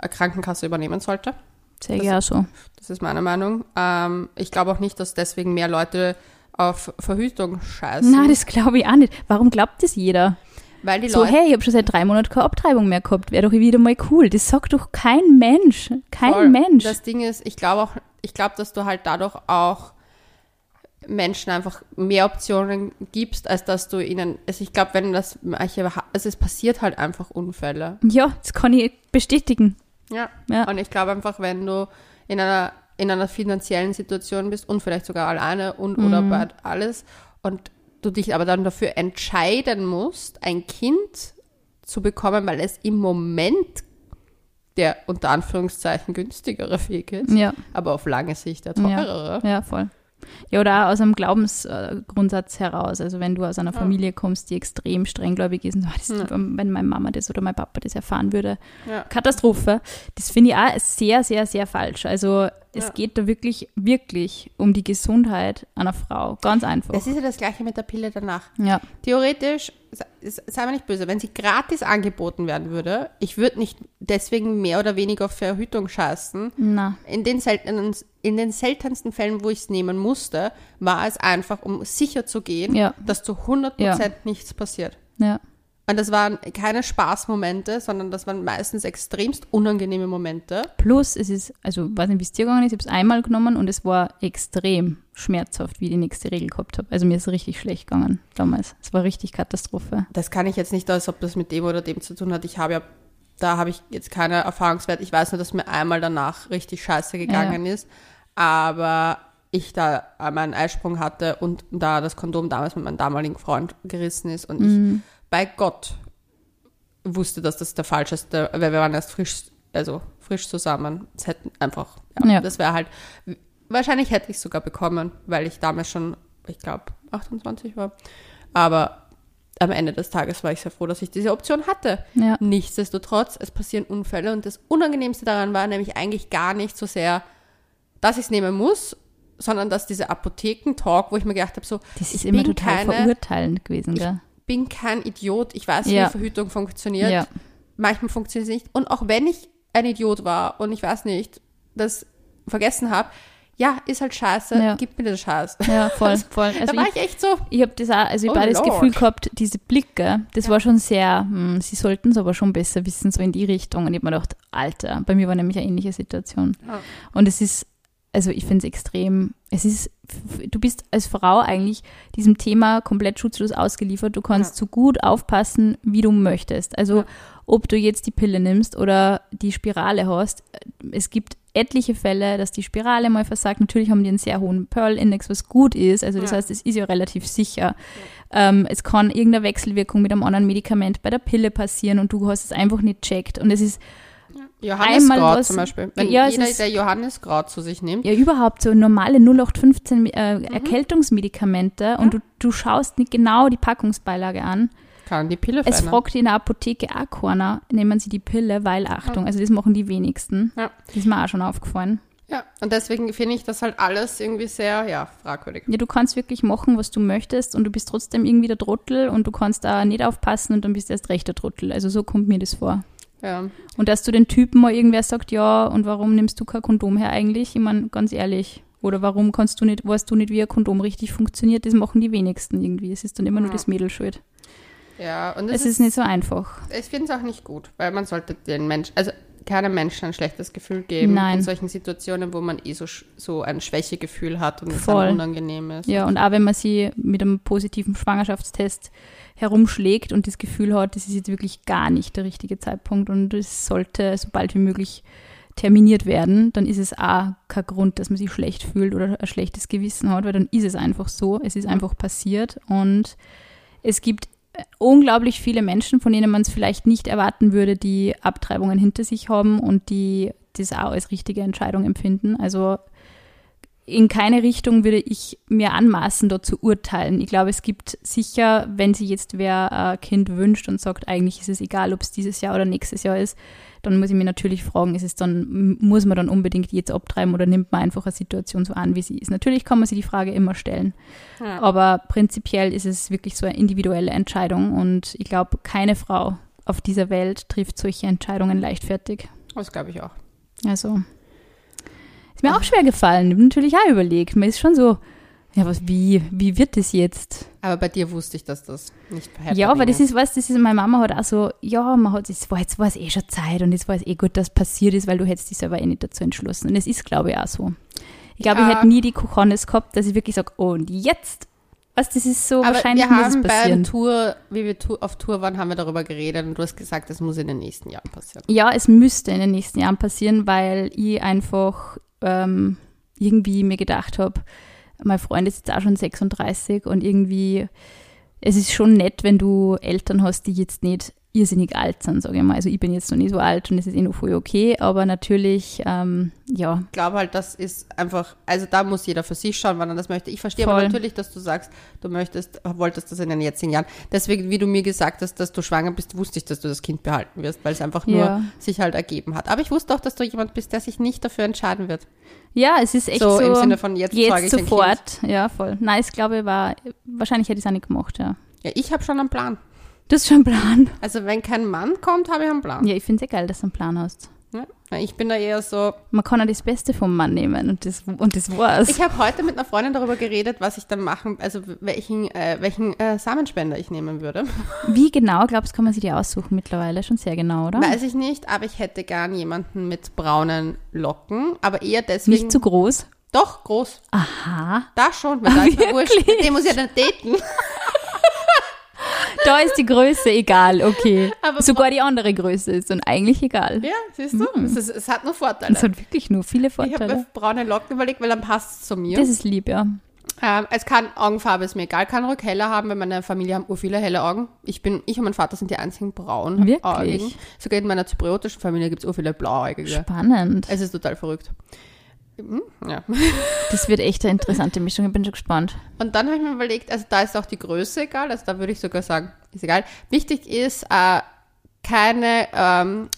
Krankenkasse übernehmen sollte. Sehr gerne so. Das ist meine Meinung. Ähm, ich glaube auch nicht, dass deswegen mehr Leute auf Verhütung scheißen. Nein, das glaube ich auch nicht. Warum glaubt das jeder? Weil die so, Leute, hey, ich habe schon seit drei Monaten keine Abtreibung mehr gehabt, wäre doch wieder mal cool. Das sagt doch kein Mensch. Kein voll. Mensch. Das Ding ist, ich glaube auch, ich glaube, dass du halt dadurch auch Menschen einfach mehr Optionen gibst, als dass du ihnen, also ich glaube, wenn das, also es passiert halt einfach Unfälle. Ja, das kann ich bestätigen. Ja. ja. Und ich glaube einfach, wenn du in einer, in einer finanziellen Situation bist und vielleicht sogar alleine und mhm. oder bei alles und du dich aber dann dafür entscheiden musst, ein Kind zu bekommen, weil es im Moment der unter Anführungszeichen günstigere Weg ist, ja. aber auf lange Sicht der teurere. Ja, ja voll. Ja, oder auch aus einem Glaubensgrundsatz heraus. Also wenn du aus einer Familie kommst, die extrem strenggläubig ist, und ist, ja. wenn meine Mama das oder mein Papa das erfahren würde, ja. Katastrophe. Das finde ich auch sehr, sehr, sehr falsch. Also es ja. geht da wirklich, wirklich um die Gesundheit einer Frau. Ganz einfach. Es ist ja das Gleiche mit der Pille danach. Ja. Theoretisch, sei mir nicht böse, wenn sie gratis angeboten werden würde, ich würde nicht deswegen mehr oder weniger auf Verhütung scheißen. Na. In den, seltenen, in den seltensten Fällen, wo ich es nehmen musste, war es einfach, um sicher zu gehen, ja. dass zu 100% ja. nichts passiert. Ja. Und das waren keine Spaßmomente, sondern das waren meistens extremst unangenehme Momente. Plus, es ist, also weiß nicht, wie es dir gegangen ist, ich habe es einmal genommen und es war extrem schmerzhaft, wie ich die nächste Regel gehabt habe. Also mir ist es richtig schlecht gegangen damals. Es war richtig Katastrophe. Das kann ich jetzt nicht, als ob das mit dem oder dem zu tun hat. Ich habe ja, da habe ich jetzt keine Erfahrungswert. Ich weiß nur, dass mir einmal danach richtig scheiße gegangen ja. ist. Aber ich da meinen Eisprung hatte und da das Kondom damals mit meinem damaligen Freund gerissen ist und mhm. ich bei Gott wusste, dass das der falscheste, weil wir waren erst frisch, also frisch zusammen. Es hätten einfach, ja, ja. das wäre halt, wahrscheinlich hätte ich es sogar bekommen, weil ich damals schon, ich glaube, 28 war. Aber am Ende des Tages war ich sehr froh, dass ich diese Option hatte. Ja. Nichtsdestotrotz, es passieren Unfälle und das Unangenehmste daran war nämlich eigentlich gar nicht so sehr, dass ich es nehmen muss, sondern dass diese Apothekentalk, wo ich mir gedacht habe, so, das ist immer total keine, verurteilend gewesen, gell? Bin kein Idiot. Ich weiß, ja. wie Verhütung funktioniert. Ja. Manchmal funktioniert es nicht. Und auch wenn ich ein Idiot war und ich weiß nicht, das vergessen habe, ja, ist halt scheiße, ja. gib mir den Scheiß. Ja, voll, voll. Also da war ich, ich, echt so. Ich habe das auch, also ich oh das Gefühl gehabt, diese Blicke, das ja. war schon sehr, hm, sie sollten es aber schon besser wissen, so in die Richtung. Und ich habe mir gedacht, Alter, bei mir war nämlich eine ähnliche Situation. Ja. Und es ist, also ich finde es extrem, es ist, du bist als Frau eigentlich diesem Thema komplett schutzlos ausgeliefert. Du kannst ja. so gut aufpassen, wie du möchtest. Also ja. ob du jetzt die Pille nimmst oder die Spirale hast, es gibt etliche Fälle, dass die Spirale mal versagt. Natürlich haben die einen sehr hohen Pearl-Index, was gut ist. Also das ja. heißt, es ist ja relativ sicher. Ähm, es kann irgendeine Wechselwirkung mit einem anderen Medikament bei der Pille passieren und du hast es einfach nicht checkt. Und es ist Johanneskraut was- zum Beispiel. Wenn Ja, es jeder, der Johanneskraut zu sich nimmt, Ja, überhaupt so normale 0815 äh, Mhm. Erkältungsmedikamente und du, du schaust nicht genau die Packungsbeilage an. kann die Pille Es verändern. fragt in der Apotheke auch keiner, nehmen sie die Pille, weil Achtung, also das machen die wenigsten. Ja. Das ist mir auch schon aufgefallen. Ja, und deswegen finde ich das halt alles irgendwie sehr, ja, fragwürdig. Ja, du kannst wirklich machen, was du möchtest und du bist trotzdem irgendwie der Trottel und du kannst da nicht aufpassen und dann bist du erst recht der Trottel. Also so kommt mir das vor. Ja. Und dass du den Typen mal irgendwer sagt, ja, und warum nimmst du kein Kondom her eigentlich? Ich meine, ganz ehrlich. Oder warum kannst du nicht, weißt du nicht, wie ein Kondom richtig funktioniert? Das machen die wenigsten irgendwie. Es ist dann immer nur Ja. das Mädel schuld. Ja, und Es es ist nicht so einfach. Ich finde es auch nicht gut, weil man sollte den Menschen, also keinem Menschen ein schlechtes Gefühl geben Nein. in solchen Situationen, wo man eh so, so ein Schwächegefühl hat und es dann unangenehm ist. Ja, und auch wenn man sie mit einem positiven Schwangerschaftstest herumschlägt und das Gefühl hat, das ist jetzt wirklich gar nicht der richtige Zeitpunkt und es sollte so bald wie möglich terminiert werden, dann ist es auch kein Grund, dass man sich schlecht fühlt oder ein schlechtes Gewissen hat, weil dann ist es einfach so, es ist einfach passiert und es gibt unglaublich viele Menschen, von denen man es vielleicht nicht erwarten würde, die Abtreibungen hinter sich haben und die das auch als richtige Entscheidung empfinden. Also in keine Richtung würde ich mir anmaßen, dort zu urteilen. Ich glaube, es gibt sicher, wenn sich jetzt wer ein Kind wünscht und sagt, eigentlich ist es egal, ob es dieses Jahr oder nächstes Jahr ist, dann muss ich mir natürlich fragen, ist es dann, muss man dann unbedingt jetzt abtreiben oder nimmt man einfach eine Situation so an, wie sie ist? Natürlich kann man sich die Frage immer stellen. Ja. Aber prinzipiell ist es wirklich so eine individuelle Entscheidung und ich glaube, keine Frau auf dieser Welt trifft solche Entscheidungen leichtfertig. Das glaube ich auch. Also, ist mir auch schwer gefallen. Ich habe natürlich auch überlegt. Man ist schon so, ja, was, wie, wie wird das jetzt? Aber bei dir wusste ich, dass das nicht Ja, aber das ist, was, das ist, meine Mama hat auch so, ja, man hat, es war jetzt war es eh schon Zeit und es war es eh gut, dass passiert ist, weil du hättest dich selber eh nicht dazu entschlossen. Und es ist, glaube ich, auch so. Ich glaube, Ja. ich hätte nie die Cojones gehabt, dass ich wirklich sage, oh, und jetzt? Was, das ist so, Aber wahrscheinlich wir muss es haben beim passieren. Tour, wie wir auf Tour waren, haben wir darüber geredet und du hast gesagt, das muss in den nächsten Jahren passieren. Ja, es müsste in den nächsten Jahren passieren, weil ich einfach ähm, irgendwie mir gedacht habe, mein Freund ist jetzt auch schon 36 und irgendwie, es ist schon nett, wenn du Eltern hast, die jetzt nicht irrsinnig alt sind, sage ich mal. Also ich bin jetzt noch nicht so alt und es ist eh noch voll okay, aber natürlich, ähm, ja, Ich glaube halt, das ist einfach, also da muss jeder für sich schauen, wann er das möchte. Ich verstehe aber Voll. natürlich, dass du sagst, du möchtest, wolltest das in den jetzigen Jahren. Deswegen, wie du mir gesagt hast, dass du schwanger bist, wusste ich, dass du das Kind behalten wirst, weil es einfach nur Ja. sich halt ergeben hat. Aber ich wusste auch, dass du jemand bist, der sich nicht dafür entscheiden wird. ja, es ist echt So, so, im Sinne von jetzt jetzt sofort, ja, voll. Nein, ich glaube, war, wahrscheinlich hätte ich es auch nicht gemacht, ja. Ja, ich habe schon einen Plan. Das ist schon ein Plan. Also wenn kein Mann kommt, habe ich einen Plan. Ja, ich finde es eh geil, dass du einen Plan hast. Ja. Ich bin da eher so, Man kann ja das Beste vom Mann nehmen und das, und das war's. Ich habe heute mit einer Freundin darüber geredet, was ich dann machen, also welchen, äh, welchen äh, Samenspender ich nehmen würde. Wie genau, glaubst du, kann man sich die aussuchen mittlerweile? Schon sehr genau, oder? Weiß ich nicht, aber ich hätte gern jemanden mit braunen Locken, aber eher deswegen. Nicht zu groß. Doch, groß. Aha. Da schon, weil da ist mir wurscht. Dem muss ich ja dann daten. Da ist die Größe egal, okay. Aber Sogar die andere Größe ist dann eigentlich egal. Ja, siehst du? Es, ist, es hat nur Vorteile. Das hat wirklich nur viele ich habe Vorteile. mir braune Locken überlegt, weil dann passt es zu mir. Das ist lieb, ja. Ähm, es kann, Augenfarbe ist mir egal, kann ruhig heller haben, weil meine Familie haben ur viele helle Augen. Ich bin, ich und mein Vater sind die einzigen braun Wirklich? Augen. Sogar in meiner zypriotischen Familie gibt es ur viele blauäugige. Spannend. Es ist total verrückt. Mhm, Ja. Das wird echt eine interessante Mischung. Ich bin schon gespannt. Und dann habe ich mir überlegt, also da ist auch die Größe egal, also da würde ich sogar sagen, ist egal. Wichtig ist äh, keine, ähm,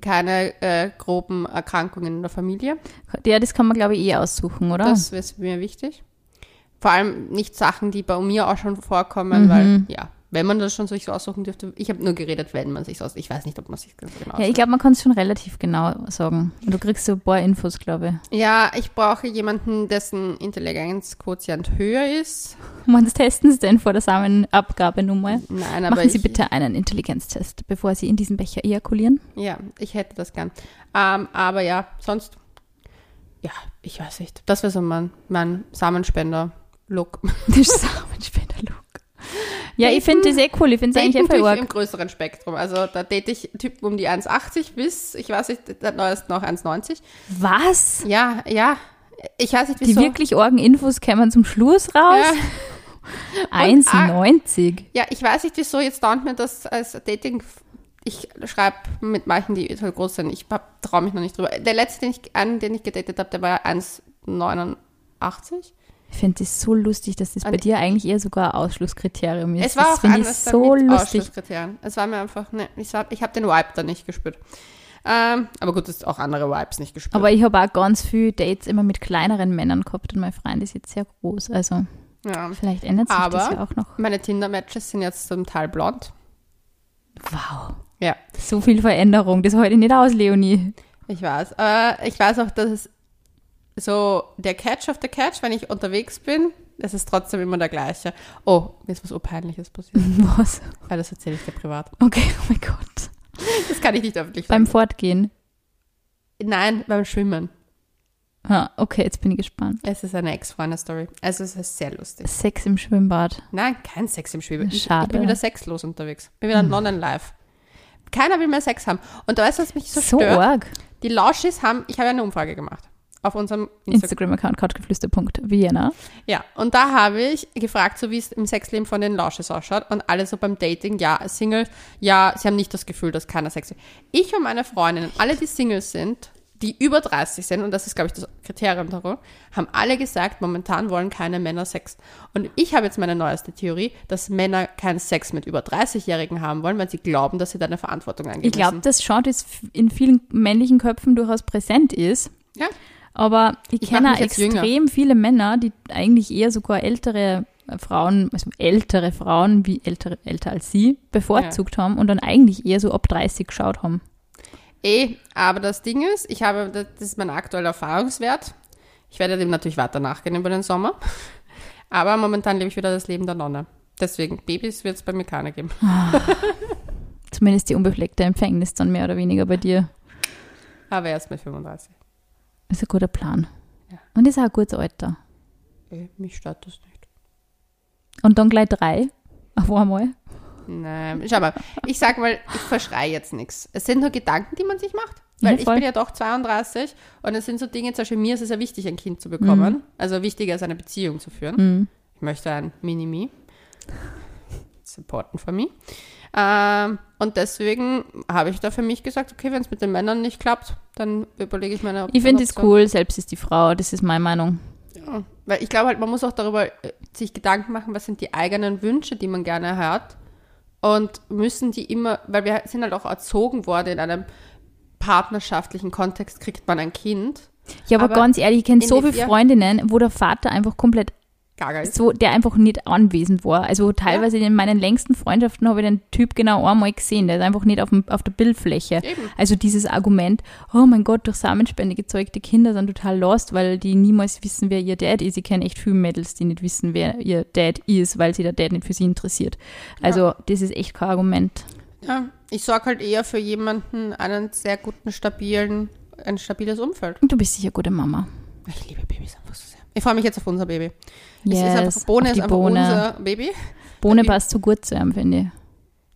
keine äh, groben Erkrankungen in der Familie. Ja, das kann man, glaube ich, eh aussuchen, oder? Das ist mir wichtig. Vor allem nicht Sachen, die bei mir auch schon vorkommen, Mhm. weil, ja, wenn man das schon sich so aussuchen dürfte. Ich habe nur geredet, wenn man sich so aus. Ich weiß nicht, ob man sich ganz so genau ja, ich glaube, man kann es schon relativ genau sagen. Und du kriegst so ein paar Infos, glaube Ja, ich brauche jemanden, dessen Intelligenzquotient höher ist. ich. Wann testen Sie denn vor der Samenabgabe mal? Nein, aber Machen Sie ich, bitte einen Intelligenztest, bevor Sie in diesen Becher ejakulieren. Ja, ich hätte das gern. Ähm, aber ja, sonst, ja, ich weiß nicht. Das wäre so mein, mein Samenspender-Look. Ist Samenspender-Look. Ja, ich finde das eh cool. Ich finde es eigentlich tue einfach ich im arg. größeren Spektrum. Also da date ich Typen um die 1,80 bis, ich weiß nicht, der neueste noch 1,90. Was? Ja, ja. Ich weiß nicht, Die wieso. wirklich argen Infos kämen zum Schluss raus? Ja. Und, ah, 1,90. Ja, ich weiß nicht, wieso jetzt dauert mir das als Dating ich schreibe mit manchen, die total groß sind. Ich traue mich noch nicht drüber. Der letzte, den ich, einen, den ich gedatet habe, der war 1,89. Ich finde es so lustig, dass das Und- bei dir eigentlich eher sogar ein Ausschlusskriterium ist. Es war das auch eines so lustig. Es war mir einfach, ne, ich, ich habe den Vibe da nicht gespürt. Ähm, aber gut, es ist auch andere Vibes nicht gespürt. Aber ich habe auch ganz viele Dates immer mit kleineren Männern gehabt und mein Freund ist jetzt sehr groß. Also ja. vielleicht ändert sich das Aber- ja auch noch. Meine Tinder-Matches sind jetzt zum Teil blond. Wow. Ja, So viel Veränderung. Das halte ich nicht aus, Leonie. ich weiß. Äh, ich weiß auch, dass es so der Catch of the Catch, wenn ich unterwegs bin, das ist trotzdem immer der gleiche. Oh, mir ist was Urpeinliches passiert. Was? Ja, das erzähle ich dir privat. Okay, oh mein Gott. Das kann ich nicht öffentlich Beim sagen. Fortgehen. Nein, beim Schwimmen. Ah, okay, jetzt bin ich gespannt. Es ist eine Ex-Freunde-Story. Also es ist sehr lustig. Sex im Schwimmbad. Nein, kein Sex im Schwimmen. Ich, ich Schade. bin wieder sexlos unterwegs. Bin wieder non-live. Keiner will mehr Sex haben. Und da weißt du, was mich so, So, stört? arg. Die Lauschis haben, ich habe ja eine Umfrage gemacht auf unserem Instagram. Instagram-Account couchgeflüster.vienna. Ja, und da habe ich gefragt, so wie es im Sexleben von den Lausches ausschaut. Und alle so beim Dating, ja, Single, ja, sie haben nicht das Gefühl, dass keiner Sex will. Ich und meine Freundinnen, alle, die Singles sind, die über 30 sind, und das ist, glaube ich, das Kriterium darum, haben alle gesagt, momentan wollen keine Männer Sex. Und ich habe jetzt meine neueste Theorie, dass Männer keinen Sex mit über 30-Jährigen haben wollen, weil sie glauben, dass sie da eine Verantwortung eingehen Ich glaube, dass das in vielen männlichen Köpfen durchaus präsent ist. Ja. Aber ich, Ich kenne jünger. extrem viele Männer, die eigentlich eher sogar ältere Frauen, also ältere Frauen wie ältere, älter als sie, bevorzugt haben und dann eigentlich eher so ab 30 geschaut haben. Eh, aber das Ding ist, ich habe, das ist mein aktueller Erfahrungswert. Ich werde dem natürlich weiter nachgehen über den Sommer. Aber momentan lebe ich wieder das Leben der Nonne. Deswegen, Babys wird es bei mir keine geben. Zumindest die unbefleckte Empfängnis dann mehr oder weniger bei dir. Aber erst mit 35. Das ist ein guter Plan. Ja. Und ist auch ein gutes Alter. Eh, mich stört das nicht. Und dann gleich drei. Auf einmal. Nein, schau mal, ich sag mal, ich verschreie jetzt nichts. Es sind nur Gedanken, die man sich macht. Ja, Weil ich voll. bin ja doch 32 und es sind so Dinge, zum Beispiel mir ist es ja wichtig, ein Kind zu bekommen. Mhm. Also wichtiger ist eine Beziehung zu führen. Mhm. Ich möchte ein Mini-Me. It's important for me. Ähm, und deswegen habe ich da für mich gesagt, okay, wenn es mit den Männern nicht klappt, dann überlege ich meine Ich finde es Option. cool, selbst ist die Frau, das ist meine Meinung. Ja. Weil ich glaube halt, man muss auch darüber äh, sich Gedanken machen, was sind die eigenen Wünsche, die man gerne hat. Und müssen die immer, weil wir sind halt auch erzogen worden in einem partnerschaftlichen Kontext, kriegt man ein Kind. Ja, aber, Aber ganz ehrlich, ich kenne so viele. Freundinnen, wo der Vater einfach komplett Ist. so, der einfach nicht anwesend war. Also teilweise in meinen längsten Freundschaften habe ich den Typ genau einmal gesehen. Der ist einfach nicht auf, dem, auf der Bildfläche. Eben. Also dieses Argument, oh mein Gott, durch Samenspende gezeugte Kinder sind total lost, weil die niemals wissen, wer ihr Dad ist. Ich kenne echt viele Mädels, die nicht wissen, wer ihr Dad ist, weil sie der Dad nicht für sie interessiert. Also das ist echt kein Argument. Ja, ich sorge halt eher für jemanden, einen sehr guten, stabilen, ein stabiles Umfeld. Und du bist sicher gute Mama. Ich liebe Babys einfach so sehr. Ich freue mich jetzt auf unser Baby. es Yes, ist einfach, Bohne ist einfach Bohne. unser Baby. Bohne Baby. passt so gut zu ihm, finde ich.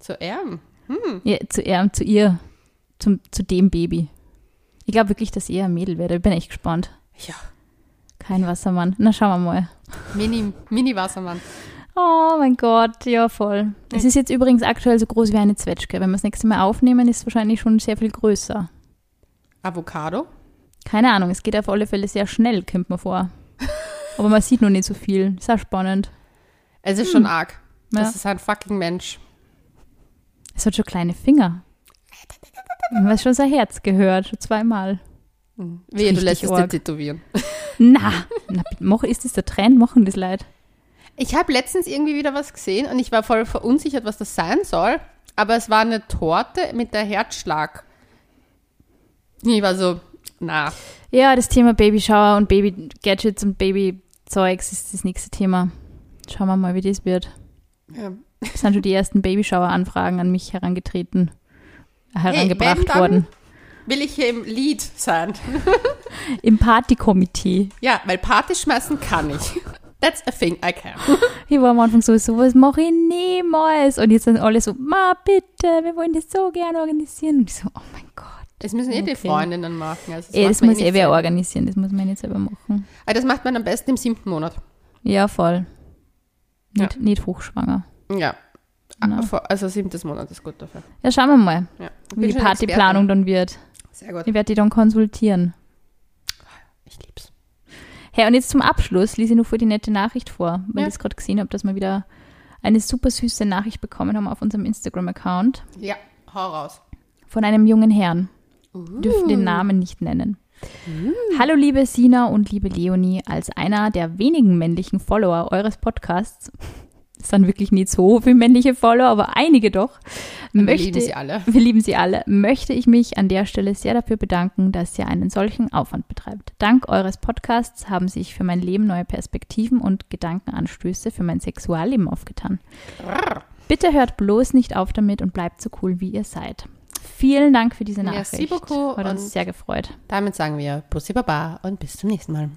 Zu Erben. Ja, zu ihm, zu ihr, zum, zu dem Baby. Ich glaube wirklich, dass er ein Mädel wird. Ich bin echt gespannt. Ja. Kein Wassermann. Na, schauen wir mal. Mini, Mini-Wassermann. Oh mein Gott, ja voll. Es ist jetzt übrigens aktuell so groß wie eine Zwetschge. Wenn wir das nächste Mal aufnehmen, ist es wahrscheinlich schon sehr viel größer. Avocado. Keine Ahnung, es geht auf alle Fälle sehr schnell, kommt mir vor. Aber man sieht noch nicht so viel. Ist auch spannend. Es ist schon arg. Ja. Das ist ein fucking Mensch. Es hat schon kleine Finger. Man hat schon sein Herz gehört, schon zweimal. Wehe, du richtig lässt es dir tätowieren. Na, na ist das der Trend? Machen das Leute? Ich habe letztens irgendwie wieder was gesehen und ich war voll verunsichert, was das sein soll. Aber es war eine Torte mit der Herzschlag. Ich war so, na. Ja, das Thema Babyshower und Baby-Gadgets und Babyzeugs ist das nächste Thema. Schauen wir mal, wie das wird. Ja. Es sind schon die ersten Babyshower-Anfragen an mich herangetreten, herangebracht wenn, dann- worden. Will ich hier im Lied sein? Im Partykomitee. Ja, weil Party schmeißen kann ich. That's a thing I can. Ich war am Anfang so, sowas mache ich niemals. Und jetzt sind alle so, ma bitte, wir wollen das so gerne organisieren. Und ich so, oh mein Gott. Das müssen eh die Okay. Freundinnen machen. Also Ey, macht das muss nicht eh wer organisieren, das muss man nicht selber machen. Ah, Das macht man am besten im siebten Monat. Ja, voll. Nicht, nicht hochschwanger. Ja. Genau. Also siebtes Monat ist gut dafür. Ja, schauen wir mal, Ja. wie die Partyplanung dann wird. Sehr gut. Ich werde die dann konsultieren. Ich lieb's. Hey, und jetzt zum Abschluss lese ich nur vor die nette Nachricht vor, weil Ja. ich es gerade gesehen habe, dass wir wieder eine super süße Nachricht bekommen haben auf unserem Instagram-Account Ja, hau raus. von einem jungen Herrn. Wir dürfen den Namen nicht nennen. Hallo liebe Sina und liebe Leonie, als einer der wenigen männlichen Follower eures Podcasts, es sind wirklich nicht so viele männliche Follower, aber einige doch, Wir möchte, lieben sie alle. wir lieben sie alle, möchte ich mich an der Stelle sehr dafür bedanken, dass ihr einen solchen Aufwand betreibt. Dank eures Podcasts haben sich für mein Leben neue Perspektiven und Gedankenanstöße für mein Sexualleben aufgetan. Bitte hört bloß nicht auf damit und bleibt so cool, wie ihr seid. Vielen Dank für diese Merci Nachricht. beaucoup Hat uns sehr gefreut. Damit sagen wir Bussi Baba und bis zum nächsten Mal.